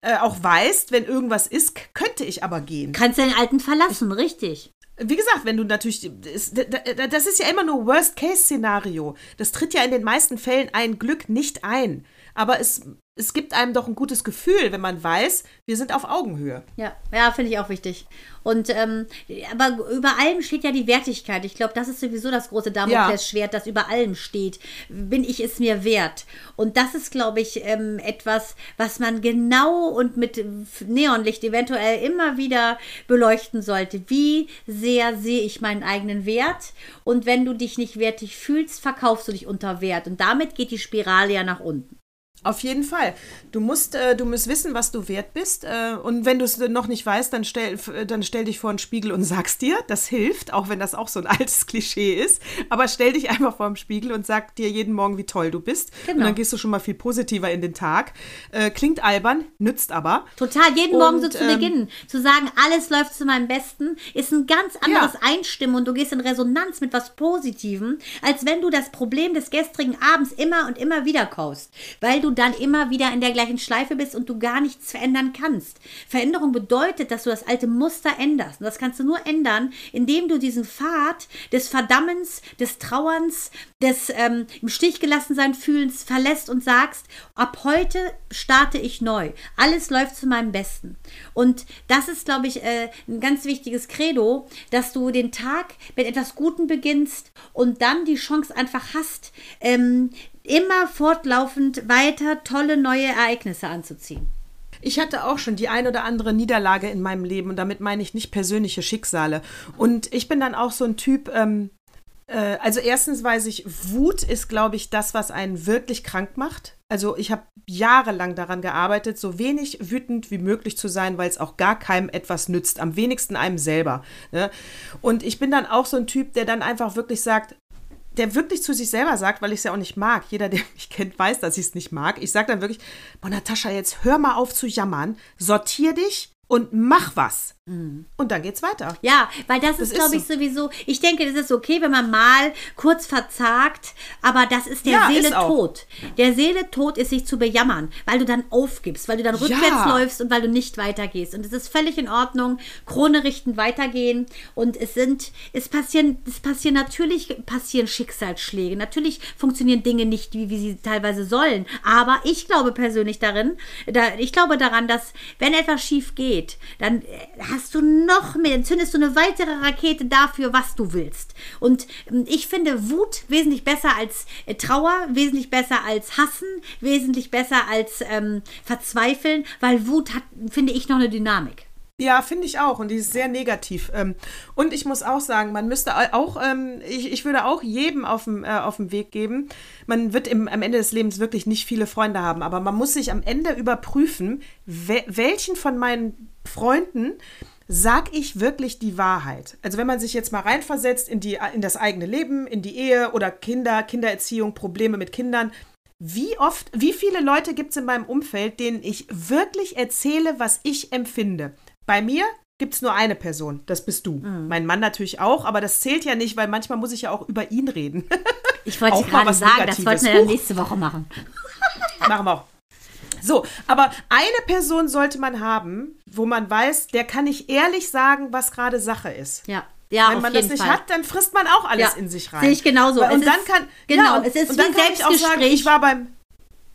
äh, auch weißt, wenn irgendwas ist, könnte ich aber gehen. Kannst den Alten verlassen, richtig. Wie gesagt, wenn du natürlich, das ist ja immer nur Worst-Case-Szenario. Das tritt ja in den meisten Fällen ein Glück nicht ein. Aber es, es gibt einem doch ein gutes Gefühl, wenn man weiß, wir sind auf Augenhöhe. Ja, ja, finde ich auch wichtig. Und ähm, aber über allem steht ja die Wertigkeit. Ich glaube, das ist sowieso das große Damoklesschwert, das über allem steht. Bin ich es mir wert? Und das ist, glaube ich, ähm, etwas, was man genau und mit Neonlicht eventuell immer wieder beleuchten sollte. Wie sehr sehe ich meinen eigenen Wert? Und wenn du dich nicht wertig fühlst, verkaufst du dich unter Wert. Und damit geht die Spirale ja nach unten. Auf jeden Fall. Du musst, äh, du musst wissen, was du wert bist. Äh, und wenn du es noch nicht weißt, dann stell, f- dann stell dich vor einen Spiegel und sag's dir. Das hilft, auch wenn das auch so ein altes Klischee ist. Aber stell dich einfach vor den Spiegel und sag dir jeden Morgen, wie toll du bist. Und Genau. dann gehst du schon mal viel positiver in den Tag. Äh, klingt albern, nützt aber. Total, jeden Morgen so Und, zu ähm, beginnen. Zu sagen, alles läuft zu meinem Besten, ist ein ganz anderes Einstimmen und du gehst in Resonanz mit was Positivem, als wenn du das Problem des gestrigen Abends immer und immer wieder kaust. Weil du dann immer wieder in der gleichen Schleife bist und du gar nichts verändern kannst. Veränderung bedeutet, dass du das alte Muster änderst. Und das kannst du nur ändern, indem du diesen Pfad des Verdammens, des Trauerns, des ähm, im Stich gelassen sein Fühlens verlässt und sagst, ab heute starte ich neu. Alles läuft zu meinem Besten. Und das ist, glaube ich, äh, ein ganz wichtiges Credo, dass du den Tag mit etwas Gutem beginnst und dann die Chance einfach hast, ähm, immer fortlaufend weiter tolle neue Ereignisse anzuziehen. Ich hatte auch schon die ein oder andere Niederlage in meinem Leben und damit meine ich nicht persönliche Schicksale. Und ich bin dann auch so ein Typ, ähm, äh, also erstens weiß ich, Wut ist, glaube ich, das, was einen wirklich krank macht. Also ich habe jahrelang daran gearbeitet, so wenig wütend wie möglich zu sein, weil es auch gar keinem etwas nützt, am wenigsten einem selber. Ne? Und ich bin dann auch so ein Typ, der dann einfach wirklich sagt, der wirklich zu sich selber sagt, weil ich es ja auch nicht mag. Jeder, der mich kennt, weiß, dass ich es nicht mag. Ich sage dann wirklich, boah, Natascha, jetzt hör mal auf zu jammern, sortier dich und mach was. Und dann geht's weiter. Ja, weil das, Das ist, glaube ich, sowieso, ich denke, das ist okay, wenn man mal kurz verzagt, aber das ist der Ja, Seele ist tot. Der Seele tot ist sich zu bejammern, weil du dann aufgibst, weil du dann rückwärts Ja. läufst und weil du nicht weitergehst. Und es ist völlig in Ordnung, Krone richten, weitergehen. Und es sind, es passieren, es passieren natürlich passieren Schicksalsschläge. Natürlich funktionieren Dinge nicht, wie, wie sie teilweise sollen. Aber ich glaube persönlich darin, da, ich glaube daran, dass wenn etwas schief geht, dann äh, hast du noch mehr, entzündest du eine weitere Rakete dafür, was du willst. Und ähm, ich finde Wut wesentlich besser als äh, Trauer, wesentlich besser als Hassen, wesentlich besser als ähm, Verzweifeln, weil Wut hat, finde ich, noch eine Dynamik. Ja, finde ich auch. Und die ist sehr negativ. Ähm, Und ich muss auch sagen, man müsste au- auch, ähm, ich, würde auch jedem auf dem, äh, auf dem Weg geben. Man wird im, am Ende des Lebens wirklich nicht viele Freunde haben, aber man muss sich am Ende überprüfen, we welchen von meinen Freunden sag ich wirklich die Wahrheit. Also wenn man sich jetzt mal reinversetzt in, die, in das eigene Leben, in die Ehe oder Kinder, Kindererziehung, Probleme mit Kindern, wie oft, wie viele Leute gibt es in meinem Umfeld, denen ich wirklich erzähle, was ich empfinde? Bei mir gibt es nur eine Person, das bist du. Mein Mann natürlich auch, aber das zählt ja nicht, weil manchmal muss ich ja auch über ihn reden. Ich wollte gerade was sagen, das Negatives. wollten wir Huch. nächste Woche machen. Machen wir auch. So, aber eine Person sollte man haben, wo man weiß, der kann nicht ehrlich sagen, was gerade Sache ist. Ja. Ja, Wenn man das nicht Fall. hat, dann frisst man auch alles Ja, in sich rein. sehe ich genauso. Und Es dann ist- kann genau, ja, und, es ist und dann kann ich auch sagen, ich war beim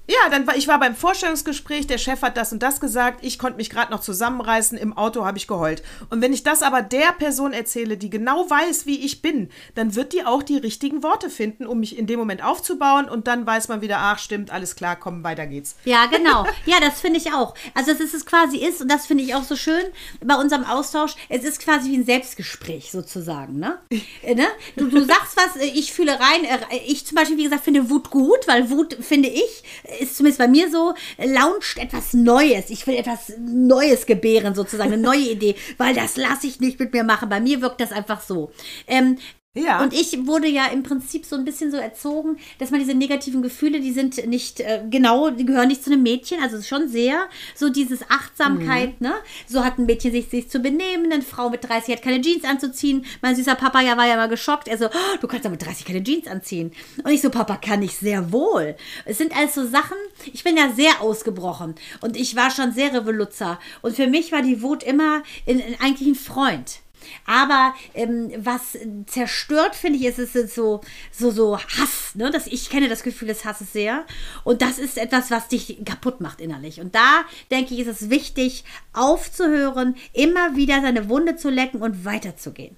ja, dann war ich war beim Vorstellungsgespräch, der Chef hat das und das gesagt, ich konnte mich gerade noch zusammenreißen, im Auto habe ich geheult. Und wenn ich das aber der Person erzähle, die genau weiß, wie ich bin, dann wird die auch die richtigen Worte finden, um mich in dem Moment aufzubauen und dann weiß man wieder, ach stimmt, alles klar, komm, weiter geht's. Ja, genau. Ja, das finde ich auch. Also, dass es quasi ist, und das finde ich auch so schön bei unserem Austausch, es ist quasi wie ein Selbstgespräch sozusagen, ne? Äh, ne? Du, du sagst was, äh, ich fühle rein, äh, ich zum Beispiel, wie gesagt, finde Wut gut, weil Wut, finde ich, ist zumindest bei mir so, launcht etwas Neues. Ich will etwas Neues gebären sozusagen, eine neue Idee, weil das lasse ich nicht mit mir machen. Bei mir wirkt das einfach so. Ähm, Ja. Und ich wurde ja im Prinzip so ein bisschen so erzogen, dass man diese negativen Gefühle, die sind nicht äh, genau, die gehören nicht zu einem Mädchen. Also schon sehr so dieses Achtsamkeit, Mhm. ne? So hat ein Mädchen sich, sich zu benehmen, eine Frau mit 30 hat keine Jeans anzuziehen. Mein süßer Papa ja war ja mal geschockt. Er so, oh, du kannst ja mit 30 keine Jeans anziehen. Und ich so, Papa, kann ich sehr wohl. Es sind also Sachen, ich bin ja sehr ausgebrochen und ich war schon sehr Revoluzer. Und für mich war die Wut immer in, in eigentlich ein Freund. Aber ähm, was zerstört, finde ich, ist es ist so, so, so Hass. Ne? Das, ich kenne das Gefühl des Hasses sehr. Und das ist etwas, was dich kaputt macht innerlich. Und da, denke ich, ist es wichtig, aufzuhören, immer wieder seine Wunde zu lecken und weiterzugehen.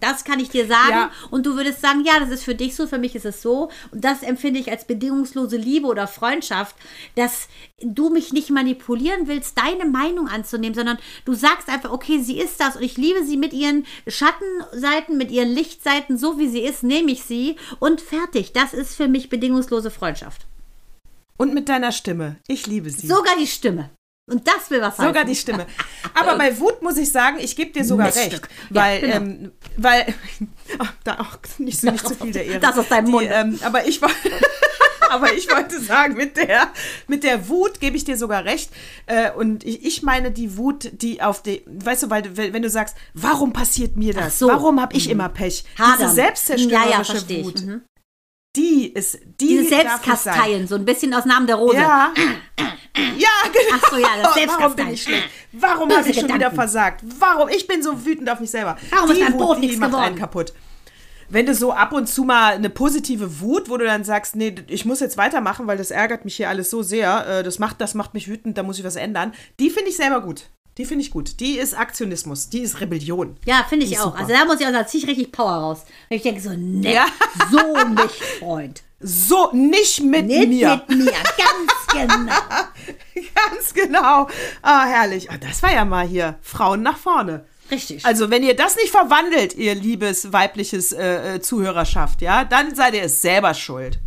Das kann ich dir sagen. Ja. Und du würdest sagen, ja, das ist für dich so, für mich ist es so. Und das empfinde ich als bedingungslose Liebe oder Freundschaft, dass du mich nicht manipulieren willst, deine Meinung anzunehmen, sondern du sagst einfach, okay, sie ist das und ich liebe sie mit ihren Schattenseiten, mit ihren Lichtseiten, so wie sie ist, nehme ich sie und fertig. Das ist für mich bedingungslose Freundschaft. Und mit deiner Stimme. Ich liebe sie. Sogar die Stimme. Und das will was Sogar heißen. die Stimme. Aber bei Wut muss ich sagen, ich gebe dir sogar Miststück. recht. Ja, Weil, genau. ähm, weil, ach, da auch nicht so, nicht so viel der Ehre. Das aus deinem Die, Mund. Ähm, aber ich wollte. Aber ich wollte sagen, mit der, mit der Wut gebe ich dir sogar recht. Äh, und ich, ich meine die Wut, die auf die, weißt du, weil du- wenn du sagst, warum passiert mir das? So. Warum habe ich immer Pech? Hadern. Diese selbstzerstörerische Ja, ja. Wut, Mhm. Die ist, die sein. Selbstkasteien, so ein bisschen aus Namen der Rose. Ja. Ja, genau. Ach so, ja, das Warum bin ich schlecht? Warum habe ich schon wieder Gedanken. versagt? Warum? Ich bin so wütend auf mich selber. Warum ist die dein Brot Wut, die nichts macht geworden? einen kaputt. Wenn du so ab und zu mal eine positive Wut, wo du dann sagst, nee, ich muss jetzt weitermachen, weil das ärgert mich hier alles so sehr, äh, das macht, das macht mich wütend, da muss ich was ändern, die finde ich selber gut. Die finde ich gut. Die ist Aktionismus, die ist Rebellion. Ja, finde ich auch. super. Also da muss ich auch sagen, ziehe ich richtig Power raus. Und ich denke so, ne, Ja. so nicht, Freund. So, nicht mit Nicht mir. mit mir, ganz genau. Ganz genau. Ah, herrlich. Ah, das war ja mal hier. Frauen nach vorne. Richtig. Also, wenn ihr das nicht verwandelt, ihr liebes weibliches äh, äh, Zuhörerschaft, ja, dann seid ihr es selber schuld.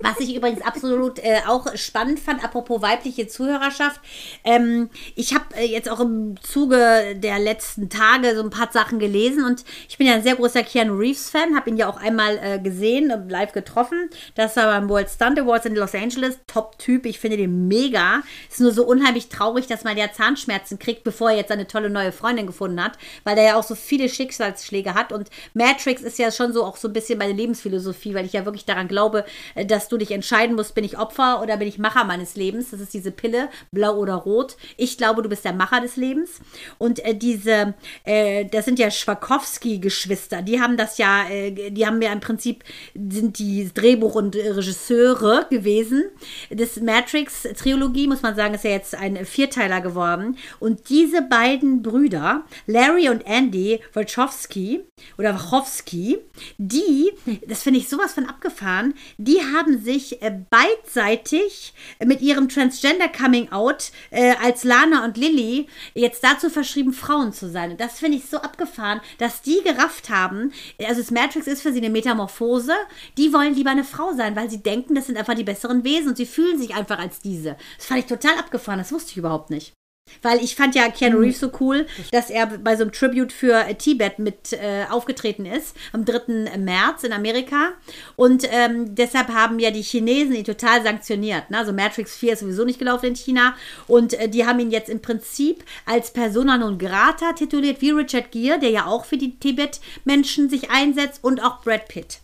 Was ich übrigens absolut äh, auch spannend fand, apropos weibliche Zuhörerschaft. Ähm, ich habe äh, jetzt auch im Zuge der letzten Tage so ein paar Sachen gelesen und ich bin ja ein sehr großer Keanu Reeves-Fan, habe ihn ja auch einmal äh, gesehen, live getroffen. Das war beim World Stunt Awards in Los Angeles. Top-Typ, ich finde den mega. Ist nur so unheimlich traurig, dass man ja Zahnschmerzen kriegt, bevor er jetzt eine tolle neue Freundin gefunden hat, weil er ja auch so viele Schicksalsschläge hat. Und Matrix ist ja schon so auch so ein bisschen meine Lebensphilosophie, weil ich ja wirklich daran glaube, äh, dass du dich entscheiden musst, bin ich Opfer oder bin ich Macher meines Lebens. Das ist diese Pille, blau oder rot. Ich glaube, du bist der Macher des Lebens. Und äh, diese, äh, das sind ja Schwakowski-Geschwister, die haben das ja, äh, die haben ja im Prinzip, sind die Drehbuch- und äh, Regisseure gewesen. Das Matrix-Trilogie, muss man sagen, ist ja jetzt ein Vierteiler geworden. Und diese beiden Brüder, Larry und Andy Wachowski oder Wachowski, die, das finde ich sowas von abgefahren, die haben sich äh, beidseitig mit ihrem Transgender-Coming-out äh, als Lana und Lilly jetzt dazu verschrieben, Frauen zu sein. Und das finde ich so abgefahren, dass die gerafft haben, also das Matrix ist für sie eine Metamorphose, die wollen lieber eine Frau sein, weil sie denken, das sind einfach die besseren Wesen und sie fühlen sich einfach als diese. Das fand ich total abgefahren, das wusste ich überhaupt nicht. Weil ich fand ja Keanu Reeves so cool, dass er bei so einem Tribute für äh, Tibet mit äh, aufgetreten ist, am 3. März in Amerika. Und ähm, deshalb haben ja die Chinesen ihn total sanktioniert. Ne? Also Matrix 4 ist sowieso nicht gelaufen in China. Und äh, die haben ihn jetzt im Prinzip als Persona non grata tituliert, wie Richard Gere, der ja auch für die Tibet-Menschen sich einsetzt, und auch Brad Pitt.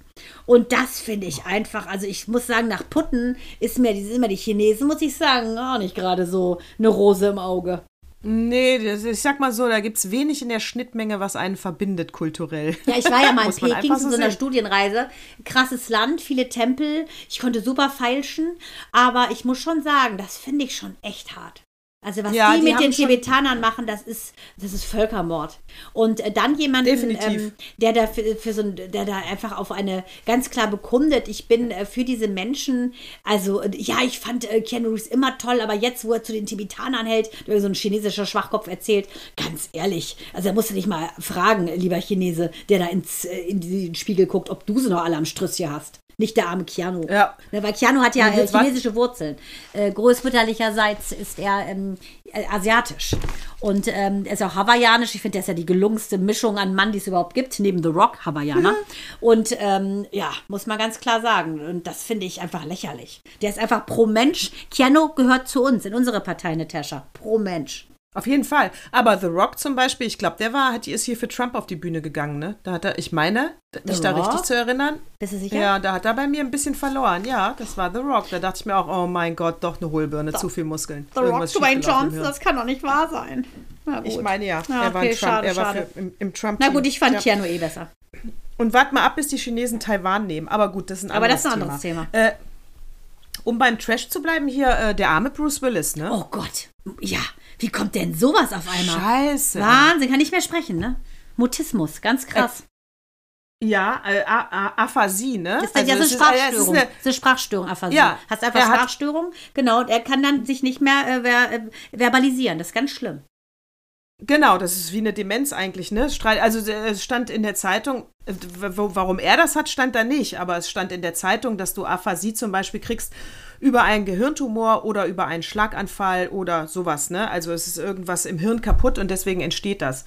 Und das finde ich einfach, also ich muss sagen, nach Putten ist mir die, immer die Chinesen, muss ich sagen, auch nicht gerade so eine Rose im Auge. Nee, das, ich sag mal so, da gibt es wenig in der Schnittmenge, was einen verbindet kulturell. Ja, ich war ja mal in Peking zu so so einer. Studienreise. Krasses Land, viele Tempel. Ich konnte super feilschen. Aber ich muss schon sagen, das finde ich schon echt hart. Also was Ja, die, die mit den Tibetanern machen, das ist, das ist Völkermord. Und äh, dann jemanden, ähm, der da für, für so ein, der da einfach auf eine ganz klar bekundet, ich bin äh, für diese Menschen, also äh, ja, ich fand äh, Keanu Reeves immer toll, aber jetzt, wo er zu den Tibetanern hält, so ein chinesischer Schwachkopf erzählt, ganz ehrlich, also er musste dich mal fragen, lieber Chinese, der da ins, äh, in den Spiegel guckt, ob du sie noch alle am Strüsschen hast. Nicht der arme Keanu. Ja. Ne, Weil Keanu hat ja äh, chinesische Wurzeln. Äh, großmütterlicherseits ist er ähm, äh, asiatisch. Und ähm, er ist auch hawaiianisch. Ich finde, der ist ja die gelungenste Mischung an Mann, die es überhaupt gibt, neben The Rock, Hawaiianer. Und ähm, ja, muss man ganz klar sagen. Und das finde ich einfach lächerlich. Der ist einfach pro Mensch. Keanu gehört zu uns, in unsere Partei, Natascha. Pro Mensch. Auf jeden Fall. Aber The Rock zum Beispiel, ich glaube, der war, hat, ist hier für Trump auf die Bühne gegangen, ne? Da hat er, ich meine, mich da Rock? richtig zu erinnern. Bist du sicher? Ja, da hat er bei mir ein bisschen verloren. Ja, das war The Rock. Da dachte ich mir auch, oh mein Gott, doch eine Hohlbirne, zu viel Muskeln. The Rock, Irgendwas Dwayne schiefgelaufen im Johnson, das kann doch nicht wahr sein. Ich meine ja, Ah, er war, okay, Trump, schade, er war für, im, im trump Na gut, ich fand ja. Keanu eh besser. Und wart mal ab, bis die Chinesen Taiwan nehmen. Aber gut, das ist ein Aber anderes das ist ein anderes Thema. Äh, um beim Trash zu bleiben, hier äh, der arme Bruce Willis, ne? Oh Gott. Ja, wie kommt denn sowas auf einmal? Scheiße. Wahnsinn, kann nicht mehr sprechen, ne? Mutismus, ganz krass. Ja, äh, A- A- Aphasie, ne? Das ist, ja, Also so eine es ist, äh, ist Sprachstörung. eine- Das ist eine Sprachstörung, Aphasie. Ja, Hast einfach Sprachstörung, genau, und er kann dann sich nicht mehr äh, ver äh, verbalisieren. Das ist ganz schlimm. Genau, das ist wie eine Demenz eigentlich, ne? Also äh, es stand in der Zeitung, äh, warum er das hat, stand da nicht, aber es stand in der Zeitung, dass du Aphasie zum Beispiel kriegst über einen Gehirntumor oder über einen Schlaganfall oder sowas, ne? Also es ist irgendwas im Hirn kaputt und deswegen entsteht das.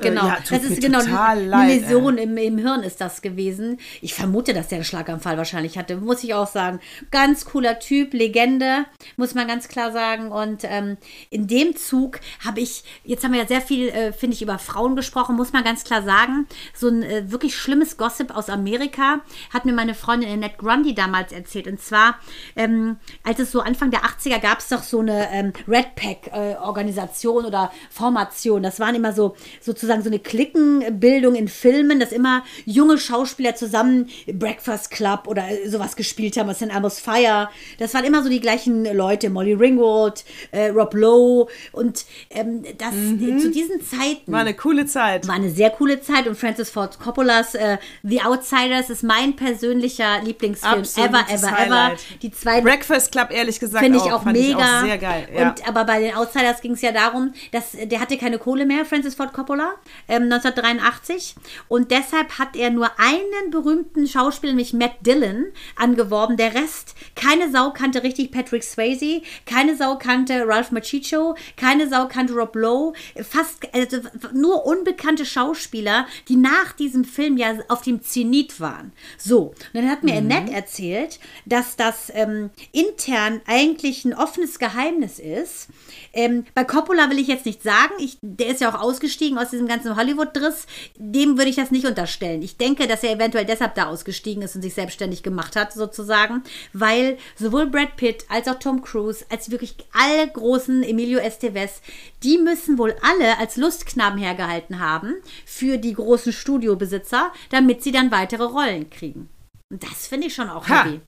Äh, Genau, ja, das ist genau eine. Läsion im, im Hirn ist das gewesen. Ich vermute, dass der einen Schlaganfall wahrscheinlich hatte, muss ich auch sagen. Ganz cooler Typ, Legende, muss man ganz klar sagen. Und ähm, in dem Zug habe ich, jetzt haben wir ja sehr viel, äh, finde ich, über Frauen gesprochen, muss man ganz klar sagen. So ein äh, wirklich schlimmes Gossip aus Amerika hat mir meine Freundin Annette Grundy damals erzählt. Und zwar, ähm, als es so Anfang der 80er gab es doch so eine ähm, Red Pack-Organisation oder Formation. Das waren immer so sozusagen so eine Klickenbildung in Filmen, dass immer junge Schauspieler zusammen Breakfast Club oder äh, sowas gespielt haben, was in Amos Fire. Das waren immer so die gleichen Leute, Molly Ringwald, äh, Rob Lowe und ähm, das zu diesen Zeiten War eine coole Zeit. war eine sehr coole Zeit und Francis Ford Coppolas äh, The Outsiders ist mein persönlicher Lieblingsfilm ever, Absolutes ever, ever. Highlight. Die zwei Breakfast Club, ehrlich gesagt, Finde ich auch, auch mega. Ich auch sehr geil. Ja. Und aber bei den Outsiders ging es ja darum, dass der hatte keine Kohle mehr, Francis Ford Coppola, ähm, 1983. Und deshalb hat er nur einen berühmten Schauspieler, nämlich Matt Dillon, angeworben. Der Rest, keine Sau kannte richtig Patrick Swayze, keine Sau kannte Ralph Macchio, keine Sau kannte Rob Lowe. Fast also, nur unbekannte Schauspieler, die nach diesem Film ja auf dem Zenit waren. So, und dann hat mir Annette erzählt, dass das ähm, intern eigentlich ein offenes Geheimnis ist. Ähm, bei Coppola will ich jetzt nicht sagen, ich, der ist ja auch ausgestiegen aus diesem ganzen Hollywood-Driss. Dem würde ich das nicht unterstellen. Ich denke, dass er eventuell deshalb da ausgestiegen ist und sich selbstständig gemacht hat, sozusagen, weil sowohl Brad Pitt als auch Tom Cruise, als wirklich alle großen Emilio Estevez, die müssen wohl alle als Lustknaben hergehalten haben für die großen Studiobesitzer, damit sie dann weitere Rollen kriegen. Und das finde ich schon auch Ha. heavy.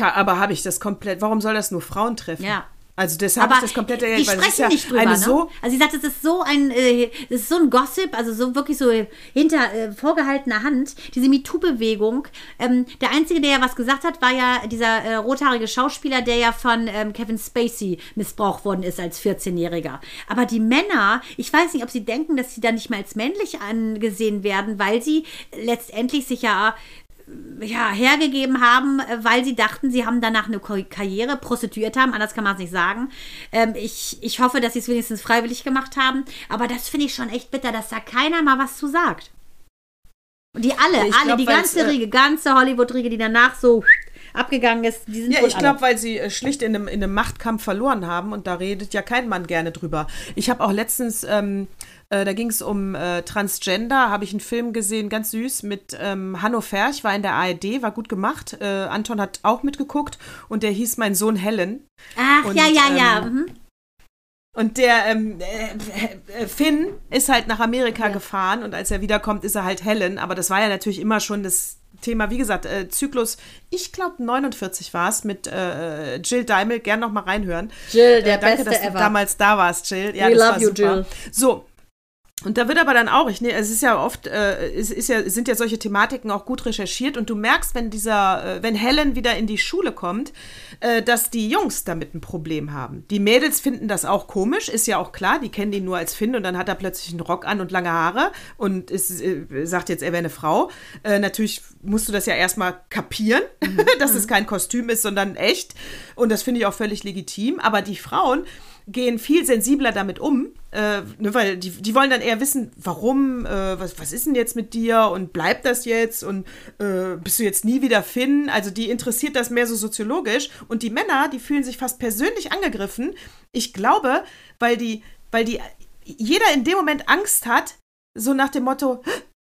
Aber habe ich das komplett, warum soll das nur Frauen treffen? Ja. Also deshalb Aber ist das komplette die das sprechen ja nicht drüber. Eine Ne? so, also sie sagt, es ist so ein, äh, es ist so ein Gossip, also so wirklich so hinter äh, vorgehaltener Hand. Diese MeToo-Bewegung. Ähm, der einzige, der ja was gesagt hat, war ja dieser äh, rothaarige Schauspieler, der ja von ähm, Kevin Spacey missbraucht worden ist als 14-Jähriger. Aber die Männer, ich weiß nicht, ob sie denken, dass sie dann nicht mehr als männlich angesehen werden, weil sie letztendlich sich ja ja, hergegeben haben, äh, weil sie dachten, sie haben danach eine Karriere, prostituiert haben, anders kann man es nicht sagen. Ähm, ich, ich hoffe, dass sie es wenigstens freiwillig gemacht haben, aber das finde ich schon echt bitter, dass da keiner mal was zu sagt. Und die alle, Ich alle, glaub, die ganze äh, Riege, ganze Hollywood-Riege, die danach so abgegangen ist, die sind Ja, ich glaube, weil sie äh, schlicht in einem, in einem Machtkampf verloren haben und da redet ja kein Mann gerne drüber. Ich habe auch letztens, ähm, äh, da ging es um äh, Transgender, habe ich einen Film gesehen, ganz süß, mit ähm, Hanno Ferch, war in der ARD, war gut gemacht. Äh, Anton hat auch mitgeguckt und der hieß Mein Sohn Helen. Ach, und, ja, ja, ja. ähm, Mhm. Und der ähm, äh, äh, Finn ist halt nach Amerika gefahren und als er wiederkommt, ist er halt Helen. Aber das war ja natürlich immer schon das Thema, wie gesagt, äh, Zyklus, ich glaube 49 war es, mit äh, Jill Daimel, gern noch mal reinhören. Jill, der äh, danke, Beste dass du ever. damals da warst, Jill. Ja, We das love you, super. Jill. So. Und da wird aber dann auch, ich ne, es ist ja oft, äh, es ist ja, sind ja solche Thematiken auch gut recherchiert und du merkst, wenn dieser, äh, wenn Helen wieder in die Schule kommt, äh, dass die Jungs damit ein Problem haben. Die Mädels finden das auch komisch, ist ja auch klar, die kennen ihn nur als Finn und dann hat er plötzlich einen Rock an und lange Haare und ist, äh, sagt jetzt, er wäre eine Frau. Äh, natürlich musst du das ja erstmal kapieren, mhm. dass es kein Kostüm ist, sondern echt. Und das finde ich auch völlig legitim. Aber die Frauen, gehen viel sensibler damit um, äh, ne, weil die, die wollen dann eher wissen, warum, äh, was, was ist denn jetzt mit dir und bleibt das jetzt und äh, bist du jetzt nie wieder Finn? Also die interessiert das mehr so soziologisch und die Männer, die fühlen sich fast persönlich angegriffen. Ich glaube, weil die, weil die, jeder in dem Moment Angst hat, so nach dem Motto,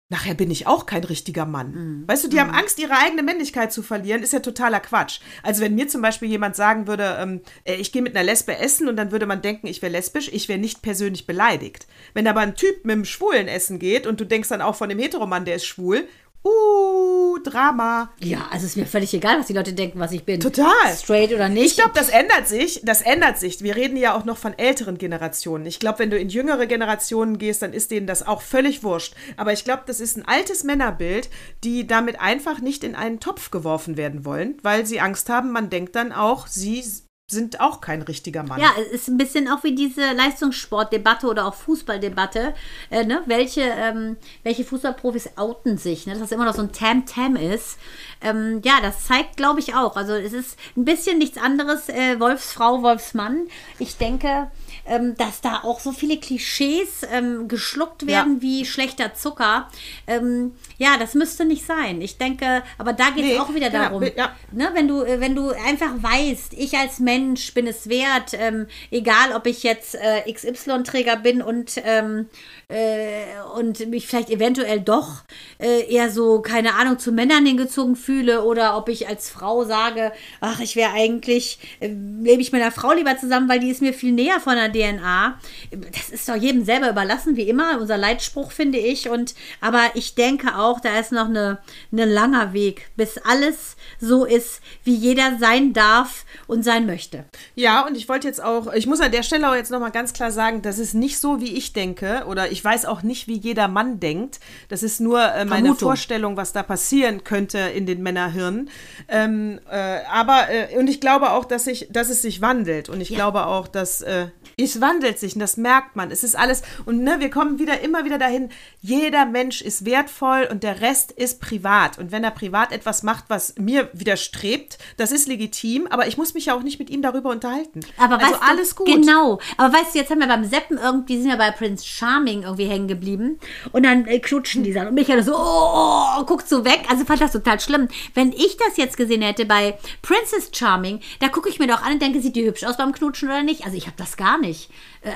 nachher bin ich auch kein richtiger Mann. Mhm. Weißt du, die mhm. haben Angst, ihre eigene Männlichkeit zu verlieren, ist ja totaler Quatsch. Also wenn mir zum Beispiel jemand sagen würde, ähm, äh, ich gehe mit einer Lesbe essen und dann würde man denken, ich wäre lesbisch, ich wäre nicht persönlich beleidigt. Wenn aber ein Typ mit einem Schwulen essen geht und du denkst dann auch von dem Heteromann, der ist schwul, Uh, Drama. Ja, also ist mir völlig egal, was die Leute denken, was ich bin. Total. Straight oder nicht. Ich glaube, das ändert sich. Das ändert sich. Wir reden ja auch noch von älteren Generationen. Ich glaube, wenn du in jüngere Generationen gehst, dann ist denen das auch völlig wurscht. Aber ich glaube, das ist ein altes Männerbild, die damit einfach nicht in einen Topf geworfen werden wollen, weil sie Angst haben, man denkt dann auch, sie sind auch kein richtiger Mann. Ja, es ist ein bisschen auch wie diese Leistungssportdebatte oder auch Fußballdebatte. Äh, ne? welche, ähm, welche Fußballprofis outen sich? Ne? Dass das immer noch so ein Tam-Tam ist. Ähm, ja, das zeigt, glaube ich, auch. Also es ist ein bisschen nichts anderes, äh, Wolfsfrau, Wolfsmann. Ich denke, ähm, dass da auch so viele Klischees ähm, geschluckt werden ja. wie schlechter Zucker. Ähm, ja, das müsste nicht sein. Ich denke, aber da geht es nee, auch wieder genau, darum. Ja. Ne, wenn, du, äh, wenn du einfach weißt, ich als Mensch bin es wert, ähm, egal ob ich jetzt äh, XY-Träger bin und ähm, äh, und mich vielleicht eventuell doch äh, eher so, keine Ahnung, zu Männern hingezogen fühle oder ob ich als Frau sage, ach, ich wäre eigentlich, äh, lebe ich meiner Frau lieber zusammen, weil die ist mir viel näher von der DNA. Das ist doch jedem selber überlassen, wie immer, unser Leitspruch, finde ich. Und aber ich denke auch, da ist noch eine, ein langer Weg, bis alles so ist, wie jeder sein darf und sein möchte. Ja, und ich wollte jetzt auch, ich muss an der Stelle auch jetzt nochmal ganz klar sagen, das ist nicht so, wie ich denke oder ich weiß auch nicht, wie jeder Mann denkt. Das ist nur äh, meine Vermutung. Vorstellung, was da passieren könnte in den Männerhirnen. Ähm, äh, aber, äh, und ich glaube auch, dass, ich, dass es sich wandelt und ich ja. glaube auch, dass äh, es wandelt sich und das merkt man. Es ist alles, und ne, wir kommen wieder immer wieder dahin, jeder Mensch ist wertvoll und der Rest ist privat. Und wenn er privat etwas macht, was mir widerstrebt, das ist legitim, aber ich muss mich ja auch nicht mit ihm darüber unterhalten. Aber also weißt alles du, gut. Genau. Aber weißt du, jetzt haben wir beim Seppen irgendwie, sind wir bei Prince Charming irgendwie hängen geblieben und dann äh, knutschen die dann und Michael so, oh, oh, oh, guckt so weg. Also fand das total schlimm. Wenn ich das jetzt gesehen hätte bei Princess Charming, da gucke ich mir doch an und denke, sieht die hübsch aus beim Knutschen oder nicht? Also ich habe das gar nicht.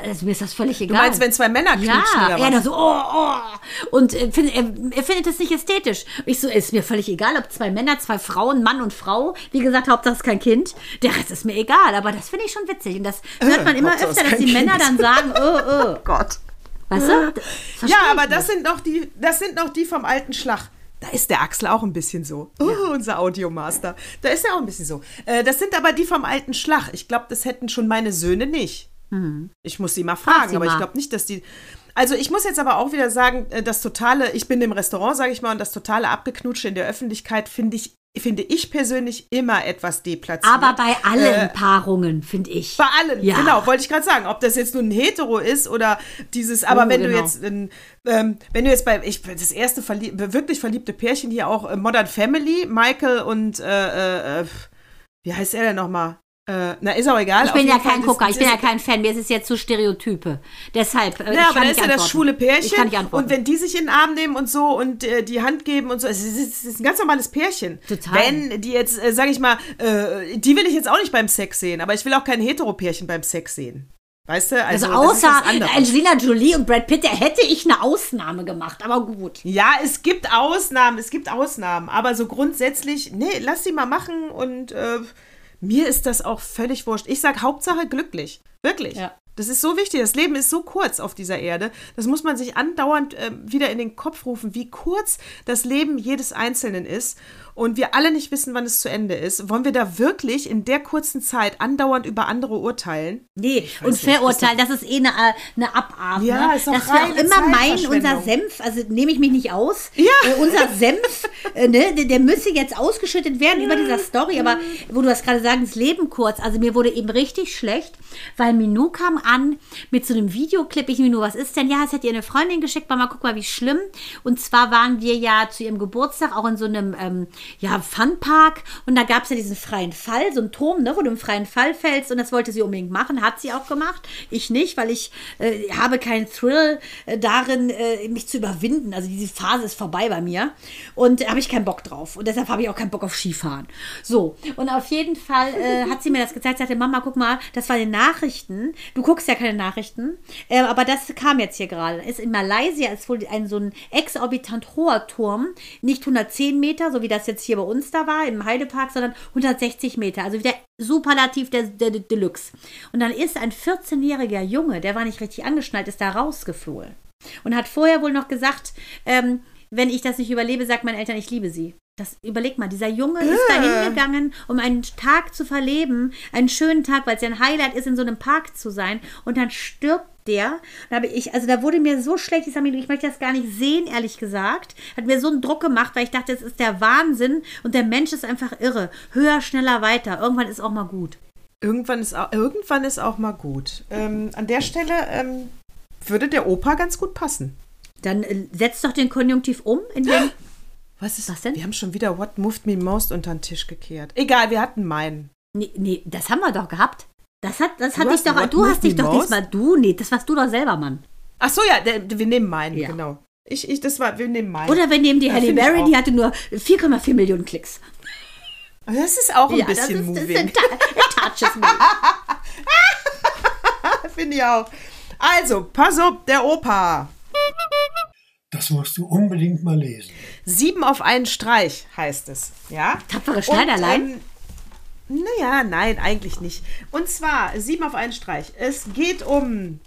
Also mir ist das völlig egal. Du meinst, wenn zwei Männer knutschen ja, oder was? Ja, so, oh, oh. Und äh, find, er, er, findet das nicht ästhetisch. Ich so, ist mir völlig egal, ob zwei Männer, zwei Frauen, Mann und Frau. Wie gesagt, Hauptsache ist kein Kind. Der Rest ist mir egal. Aber das finde ich schon witzig. Und das hört man immer öfter, dass die kind. Männer dann sagen, oh, oh. Gott. Weißt du? Ja, aber das sind noch die, das sind noch die vom alten Schlag. Da ist der Axel auch ein bisschen so. Oh, ja. unser Audiomaster. Da ist er auch ein bisschen so. Äh, das sind aber die vom alten Schlag. Ich glaube, das hätten schon meine Söhne nicht. Mhm. Ich muss sie mal fragen, sie aber mal. ich glaube nicht, dass die. Also ich muss jetzt aber auch wieder sagen, äh, das totale, ich bin im Restaurant, sage ich mal, und das totale Abgeknutsche in der Öffentlichkeit finde ich finde ich persönlich immer etwas deplatziert. Aber bei allen äh, Paarungen, finde ich. Bei allen, ja. genau, wollte ich gerade sagen. Ob das jetzt nun ein Hetero ist oder dieses, aber oh, wenn genau. du jetzt, ähm, wenn du jetzt bei, ich, das erste verlieb, wirklich verliebte Pärchen hier auch, äh, Modern Family, Michael und, äh, äh, wie heißt er denn nochmal? Äh, na, ist auch egal. Ich bin ja kein Gucker, ich bin ja kein Fan. Mir ist es jetzt zu Stereotype. Deshalb. Äh, ja, aber da ist ja das schwule Pärchen. Und wenn die sich in den Arm nehmen und so und äh, die Hand geben und so, es ist, es ist, ein ganz normales Pärchen. Total. Wenn die jetzt, äh, sag ich mal, äh, die will ich jetzt auch nicht beim Sex sehen, aber ich will auch kein Hetero-Pärchen beim Sex sehen. Weißt du? Also, also außer Angelina Jolie und Brad Pitt, da hätte ich eine Ausnahme gemacht, aber gut. Ja, es gibt Ausnahmen, es gibt Ausnahmen, aber so grundsätzlich, nee, lass sie mal machen und äh, mir ist das auch völlig wurscht. Ich sage Hauptsache glücklich. Wirklich. Ja. Das ist so wichtig. Das Leben ist so kurz auf dieser Erde. Das muss man sich andauernd äh, wieder in den Kopf rufen, wie kurz das Leben jedes Einzelnen ist. Und wir alle nicht wissen, wann es zu Ende ist, wollen wir da wirklich in der kurzen Zeit andauernd über andere urteilen? Nee, und verurteilen, das ist eh eine, äh, eine Abart. Ja, ne? ist doch Dass wir auch immer meinen, unser. Senf, also nehme ich mich nicht aus, Ja. äh, unser Senf, äh, ne, der, der müsse jetzt ausgeschüttet werden über dieser Story, aber wo du das gerade sagst, das Leben kurz, also mir wurde eben richtig schlecht, weil Minou kam an mit so einem Videoclip, ich Minou, was ist denn? Ja, es hat ihr eine Freundin geschickt, Mama, guck mal, wie schlimm. Und zwar waren wir ja zu ihrem Geburtstag auch in so einem, ähm, ja, Funpark und da gab es ja diesen freien Fall, so einen Turm, ne, wo du im freien Fall fällst und das wollte sie unbedingt machen, hat sie auch gemacht. Ich nicht, weil ich äh, habe keinen Thrill äh, darin, äh, mich zu überwinden. Also diese Phase ist vorbei bei mir und da habe ich keinen Bock drauf. Und deshalb habe ich auch keinen Bock auf Skifahren. So, und auf jeden Fall äh, hat sie mir das gezeigt, sagte, Mama, guck mal, das war den Nachrichten. Du guckst ja keine Nachrichten, äh, aber das kam jetzt hier gerade. Ist in Malaysia ist wohl ein so ein exorbitant hoher Turm, nicht 110 Meter, so wie das jetzt hier bei uns da war im Heidepark, sondern 160 Meter. Also der Superlativ der, der, der Deluxe. Und dann ist ein 14-jähriger Junge, der war nicht richtig angeschnallt, ist da rausgeflogen und hat vorher wohl noch gesagt, ähm, wenn ich das nicht überlebe, sagt meinen Eltern, ich liebe sie. Das überleg mal, dieser Junge ist da hingegangen, um einen Tag zu verleben, einen schönen Tag, weil es ja ein Highlight ist, in so einem Park zu sein, und dann stirbt der. Da habe ich, also da wurde mir so schlecht, ich, sag mir, ich möchte das gar nicht sehen, ehrlich gesagt. Hat mir so einen Druck gemacht, weil ich dachte, es ist der Wahnsinn und der Mensch ist einfach irre. Höher, schneller, weiter. Irgendwann ist auch mal gut. Irgendwann ist auch, irgendwann ist auch mal gut. Ähm, an der Stelle ähm, würde der Opa ganz gut passen. Dann äh, setz doch den Konjunktiv um in den. Was ist Was denn? Wir haben schon wieder What Moved Me Most unter den Tisch gekehrt. Egal, wir hatten meinen. Nee, nee, das haben wir doch gehabt. Das hat, das hat hast dich doch, du hast dich doch diesmal, du, nee, das warst du doch selber, Mann. Ach so, ja, der, wir nehmen meinen, Ja. genau. Ich, ich, das war, wir nehmen meinen. Oder wir nehmen die Ja, Halle Berry, die hatte nur 4,4 Millionen Klicks. das ist auch ein ja, das bisschen ist, das ist moving. ein, Ta ein touches Move. Finde ich auch. Also, pass auf, der Opa. Das musst du unbedingt mal lesen. Sieben auf einen Streich heißt es. Ja? Tapfere Schneiderlein? Und, ähm, naja, nein, eigentlich nicht. Und zwar sieben auf einen Streich. Es geht um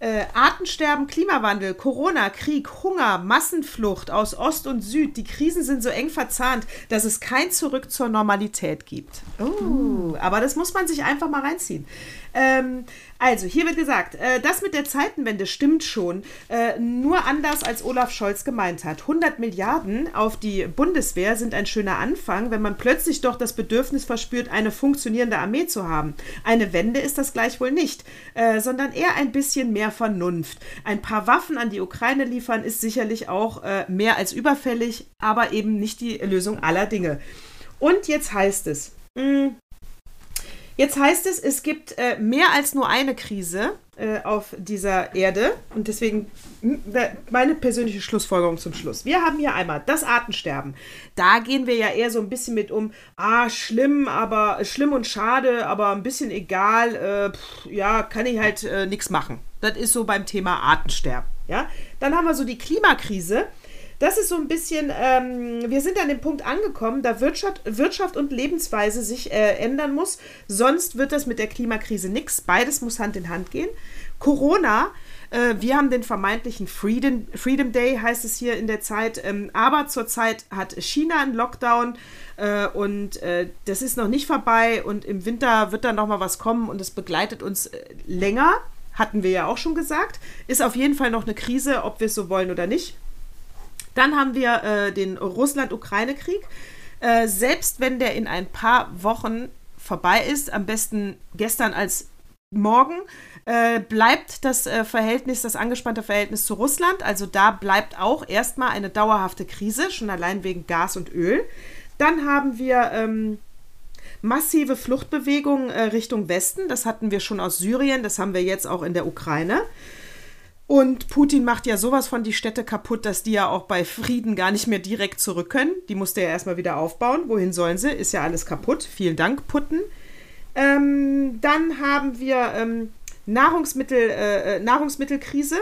äh, Artensterben, Klimawandel, Corona, Krieg, Hunger, Massenflucht aus Ost und Süd. Die Krisen sind so eng verzahnt, dass es kein Zurück zur Normalität gibt. Oh, aber das muss man sich einfach mal reinziehen. Ähm, also, hier wird gesagt, äh, das mit der Zeitenwende stimmt schon, äh, nur anders als Olaf Scholz gemeint hat. 100 Milliarden auf die Bundeswehr sind ein schöner Anfang, wenn man plötzlich doch das Bedürfnis verspürt, eine funktionierende Armee zu haben. Eine Wende ist das gleichwohl nicht, äh, sondern eher ein bisschen mehr Vernunft. Ein paar Waffen an die Ukraine liefern ist sicherlich auch äh, mehr als überfällig, aber eben nicht die Lösung aller Dinge. Und jetzt heißt es, mh, Jetzt heißt es, es gibt äh, mehr als nur eine Krise äh, auf dieser Erde. Und deswegen meine persönliche Schlussfolgerung zum Schluss. Wir haben hier einmal das Artensterben. Da gehen wir ja eher so ein bisschen mit um, ah, schlimm, aber schlimm und schade, aber ein bisschen egal. Äh, pff, ja, kann ich halt äh, nichts machen. Das ist so beim Thema Artensterben. Ja? Dann haben wir so die Klimakrise. Das ist so ein bisschen, ähm, wir sind an dem Punkt angekommen, da Wirtschaft, Wirtschaft und Lebensweise sich äh, ändern muss. Sonst wird das mit der Klimakrise nichts. Beides muss Hand in Hand gehen. Corona, äh, wir haben den vermeintlichen Freedom, Freedom Day, heißt es hier in der Zeit. Ähm, aber zurzeit hat China einen Lockdown äh, und äh, das ist noch nicht vorbei. Und im Winter wird dann noch mal was kommen und es begleitet uns äh, länger. Hatten wir ja auch schon gesagt. Ist auf jeden Fall noch eine Krise, ob wir es so wollen oder nicht. Dann haben wir äh, den Russland-Ukraine-Krieg. Äh, selbst wenn der in ein paar Wochen vorbei ist, am besten gestern als morgen, äh, bleibt das äh, Verhältnis, das angespannte Verhältnis zu Russland. Also da bleibt auch erstmal eine dauerhafte Krise, schon allein wegen Gas und Öl. Dann haben wir ähm, massive Fluchtbewegungen äh, Richtung Westen. Das hatten wir schon aus Syrien, das haben wir jetzt auch in der Ukraine. Und Putin macht ja sowas von die Städte kaputt, dass die ja auch bei Frieden gar nicht mehr direkt zurück können. Die musste er erstmal wieder aufbauen. Wohin sollen sie? Ist ja alles kaputt. Vielen Dank, Putin. Ähm, dann haben wir ähm, Nahrungsmittel, äh, äh, Nahrungsmittelkrise.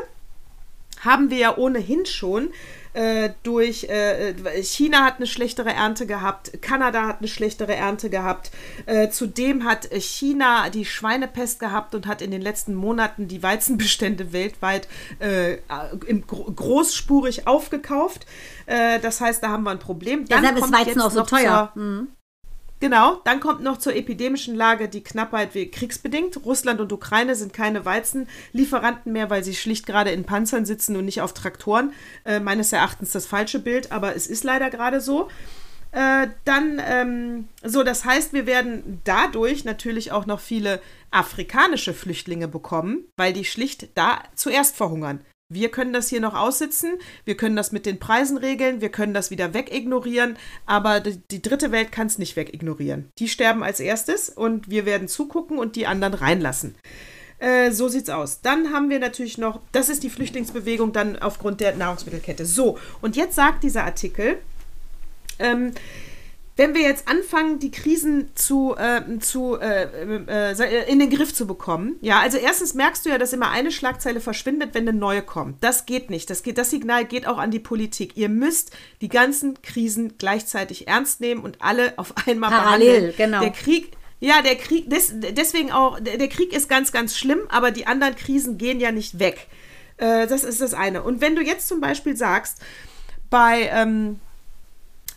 Haben wir ja ohnehin schon. Äh, durch äh, China hat eine schlechtere Ernte gehabt, Kanada hat eine schlechtere Ernte gehabt. Äh, zudem hat China die Schweinepest gehabt und hat in den letzten Monaten die Weizenbestände weltweit äh, im, großspurig aufgekauft. Äh, das heißt, da haben wir ein Problem. Dann Deshalb ist Weizen auch so teuer. Zur, mhm. Genau, dann kommt noch zur epidemischen Lage die Knappheit wie kriegsbedingt. Russland und Ukraine sind keine Weizenlieferanten mehr, weil sie schlicht gerade in Panzern sitzen und nicht auf Traktoren. Äh, meines Erachtens das falsche Bild, aber es ist leider gerade so. Äh, dann, ähm, so, das heißt, wir werden dadurch natürlich auch noch viele afrikanische Flüchtlinge bekommen, weil die schlicht da zuerst verhungern. Wir können das hier noch aussitzen, wir können das mit den Preisen regeln, wir können das wieder wegignorieren, aber die, die dritte Welt kann es nicht wegignorieren. Die sterben als erstes und wir werden zugucken und die anderen reinlassen. Äh, so sieht's aus. Dann haben wir natürlich noch, das ist die Flüchtlingsbewegung dann aufgrund der Nahrungsmittelkette. So, und jetzt sagt dieser Artikel, ähm, wenn wir jetzt anfangen, die Krisen zu, äh, zu äh, äh, in den Griff zu bekommen, ja, also erstens merkst du ja, dass immer eine Schlagzeile verschwindet, wenn eine neue kommt. Das geht nicht. Das, geht, das Signal geht auch an die Politik. Ihr müsst die ganzen Krisen gleichzeitig ernst nehmen und alle auf einmal Parallel, behandeln. genau. Der Krieg, ja, der Krieg, des, deswegen auch, der Krieg ist ganz, ganz schlimm, aber die anderen Krisen gehen ja nicht weg. Äh, das ist das eine. Und wenn du jetzt zum Beispiel sagst, bei, ähm,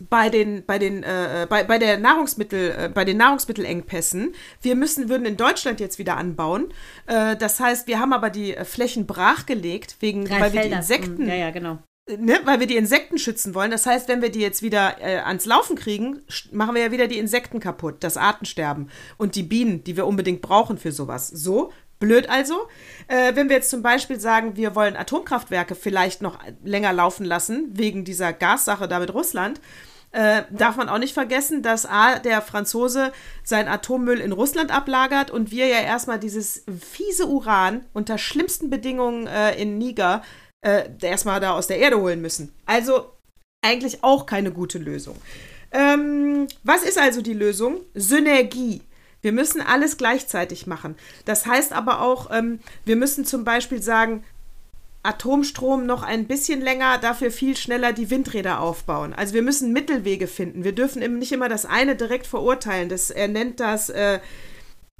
bei den bei den äh, äh, bei, bei der Nahrungsmittel äh, bei den Nahrungsmittelengpässen wir müssen würden in Deutschland jetzt wieder anbauen äh, das heißt wir haben aber die äh, Flächen brachgelegt wegen Drei weil Felder. wir die Insekten Ja, ja, genau. Ne, weil wir die Insekten schützen wollen das heißt wenn wir die jetzt wieder äh, ans Laufen kriegen machen wir ja wieder die Insekten kaputt das Artensterben und die Bienen die wir unbedingt brauchen für sowas so Blöd also. Äh, wenn wir jetzt zum Beispiel sagen, wir wollen Atomkraftwerke vielleicht noch länger laufen lassen, wegen dieser Gassache da mit Russland, äh, darf man auch nicht vergessen, dass A, der Franzose sein Atommüll in Russland ablagert und wir ja erstmal dieses fiese Uran unter schlimmsten Bedingungen äh, in Niger äh, erstmal da aus der Erde holen müssen. Also eigentlich auch keine gute Lösung. Ähm, was ist also die Lösung? Synergie. Wir müssen alles gleichzeitig machen. Das heißt aber auch, ähm, wir müssen zum Beispiel sagen, Atomstrom noch ein bisschen länger, dafür viel schneller die Windräder aufbauen. Also wir müssen Mittelwege finden. Wir dürfen eben nicht immer das eine direkt verurteilen. Das, er nennt das äh,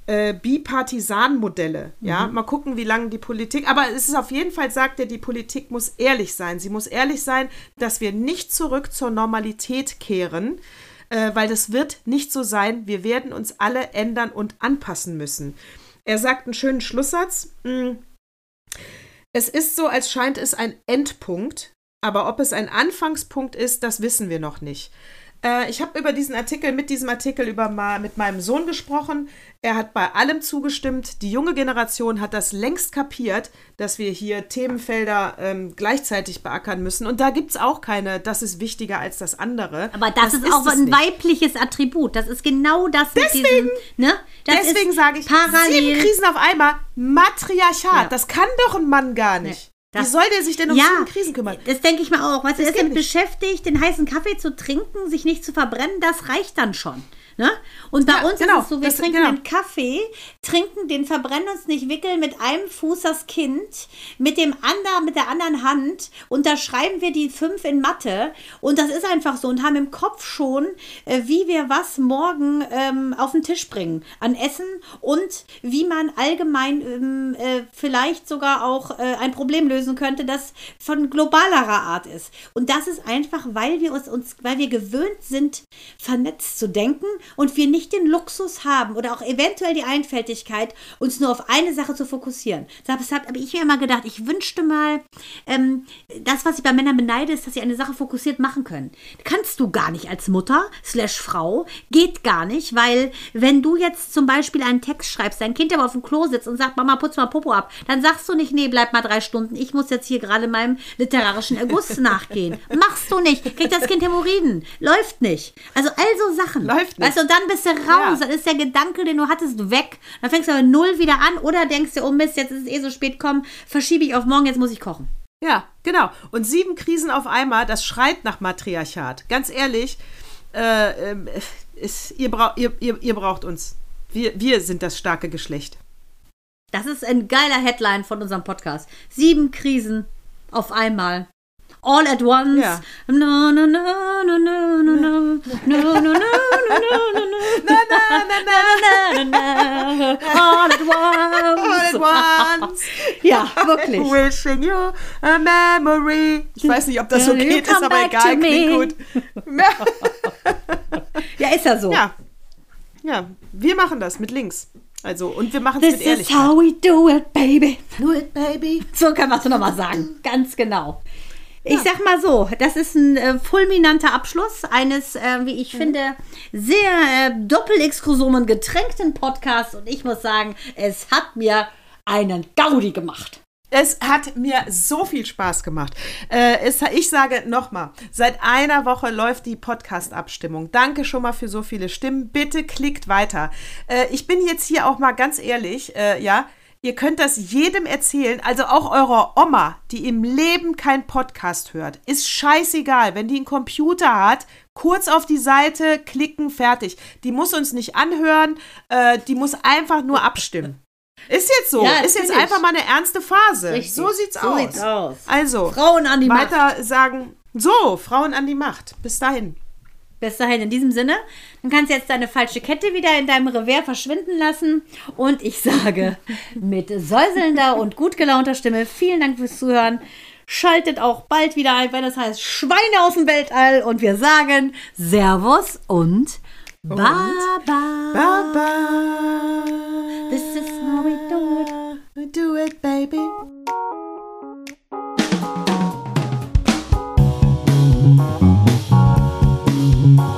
äh, Bipartisan-Modelle. Ja, mal gucken, wie lange die Politik. Aber es ist auf jeden Fall, sagt er, die Politik muss ehrlich sein. Sie muss ehrlich sein, dass wir nicht zurück zur Normalität kehren, äh, weil das wird nicht so sein. Wir werden uns alle ändern und anpassen müssen. Er sagt einen schönen Schlusssatz. Mm. Es ist so, als scheint es ein Endpunkt, aber ob es ein Anfangspunkt ist, das wissen wir noch nicht. Äh, ich habe über diesen Artikel, mit diesem Artikel über ma, mit meinem Sohn gesprochen. Er hat bei allem zugestimmt. Die junge Generation hat das längst kapiert, dass wir hier Themenfelder ähm, gleichzeitig beackern müssen. Und da gibt es auch keine, das ist wichtiger als das andere. Aber das, ist auch es ein nicht. weibliches Attribut. Das ist genau das Deswegen- diesem, ne? Das Deswegen ist sage ich, parallel. sieben Krisen auf einmal, Matriarchat. Ja. Das kann doch ein Mann gar nicht. Wie Das- soll der sich denn um sieben Krisen kümmern? Das denke ich mal auch. Weißt du, er ist damit beschäftigt, den heißen Kaffee zu trinken, sich nicht zu verbrennen, das reicht dann schon. Ne? Und bei Ja, uns genau. ist es so, wir Das- trinken genau. den Kaffee, trinken den, verbrennen uns nicht, wickeln mit einem Fuß das Kind, mit dem anderen, mit der anderen Hand unterschreiben wir die fünf in Mathe und das ist einfach so und haben im Kopf schon, äh, wie wir was morgen ähm, auf den Tisch bringen an Essen und wie man allgemein ähm, äh, vielleicht sogar auch äh, ein Problem lösen könnte, das von globalerer Art ist. Und das ist einfach, weil wir uns, uns weil wir gewöhnt sind, vernetzt zu denken und wir nicht den Luxus haben oder auch eventuell die Einfältigkeit, uns nur auf eine Sache zu fokussieren. Deshalb habe ich mir immer gedacht, ich wünschte mal, ähm, das, was ich bei Männern beneide, ist, dass sie eine Sache fokussiert machen können. Kannst du gar nicht als Mutter slash Frau, geht gar nicht, weil wenn du jetzt zum Beispiel einen Text schreibst, dein Kind aber auf dem Klo sitzt und sagt, Mama, putz mal Popo ab, dann sagst du nicht, nee, bleib mal drei Stunden, ich muss jetzt hier gerade meinem literarischen Erguss nachgehen. Machst du nicht. Kriegt das Kind Hämorrhoiden. Läuft nicht. Also all so Sachen. Läuft nicht. Weißt du, und dann bist du raus. Ja. Dann ist der Gedanke, den du hattest, weg. Dann fängst du aber null wieder an oder denkst dir, oh Mist, jetzt ist es eh so spät, komm, verschiebe ich auf morgen, jetzt muss ich kochen. Ja, genau. Und sieben Krisen auf einmal, das schreit nach Matriarchat. Ganz ehrlich, äh, ähm, ist, ihr, brau ihr, ihr, ihr braucht uns. Wir, wir sind das starke Geschlecht. Das ist ein geiler Headline von unserem Podcast. Sieben Krisen auf einmal. All at once. Ja. No, no, no, no, no, no, no, no, no, no, no, no, na, na, na. no, no, no, all at All at once. once. Ja, wirklich. Wishing you a memory. Ich weiß nicht, ob das so geht, ist aber egal, klingt gut. Ja, ist ja so. Ja. Ja, wir machen das mit links. Also, und wir machen es This mit is Ehrlichkeit. how we do it, baby. Do it, baby. So kann man es nochmal sagen. Ganz genau. Ich sag mal so, das ist ein äh, fulminanter Abschluss eines, äh, wie ich finde, sehr äh, doppelexklusomen getränkten Podcasts. Und ich muss sagen, es hat mir einen Gaudi gemacht. Es hat mir so viel Spaß gemacht. Äh, es, ich sage nochmal, seit einer Woche läuft die Podcast-Abstimmung. Danke schon mal für so viele Stimmen. Bitte klickt weiter. Äh, ich bin jetzt hier auch mal ganz ehrlich, äh, ja. Ihr könnt das jedem erzählen, also auch eurer Oma, die im Leben kein Podcast hört. Ist scheißegal, wenn die einen Computer hat, kurz auf die Seite klicken, fertig. Die muss uns nicht anhören, äh, die muss einfach nur abstimmen. Ist jetzt so. Ja, ist jetzt natürlich. einfach mal eine ernste Phase. Richtig. So sieht's So aus. sieht's aus. Also, Frauen an die Macht. weiter sagen, so, Frauen an die Macht. Bis dahin. Bis dahin in diesem Sinne. Dann kannst du jetzt deine falsche Kette wieder in deinem Revers verschwinden lassen. Und ich sage mit säuselnder und gut gelaunter Stimme vielen Dank fürs Zuhören. Schaltet auch bald wieder ein, wenn es das heißt Schweine aus dem Weltall. Und wir sagen Servus und Baba. Baba. This is how we do it. We do it, baby. Mm-hmm. Mm-hmm.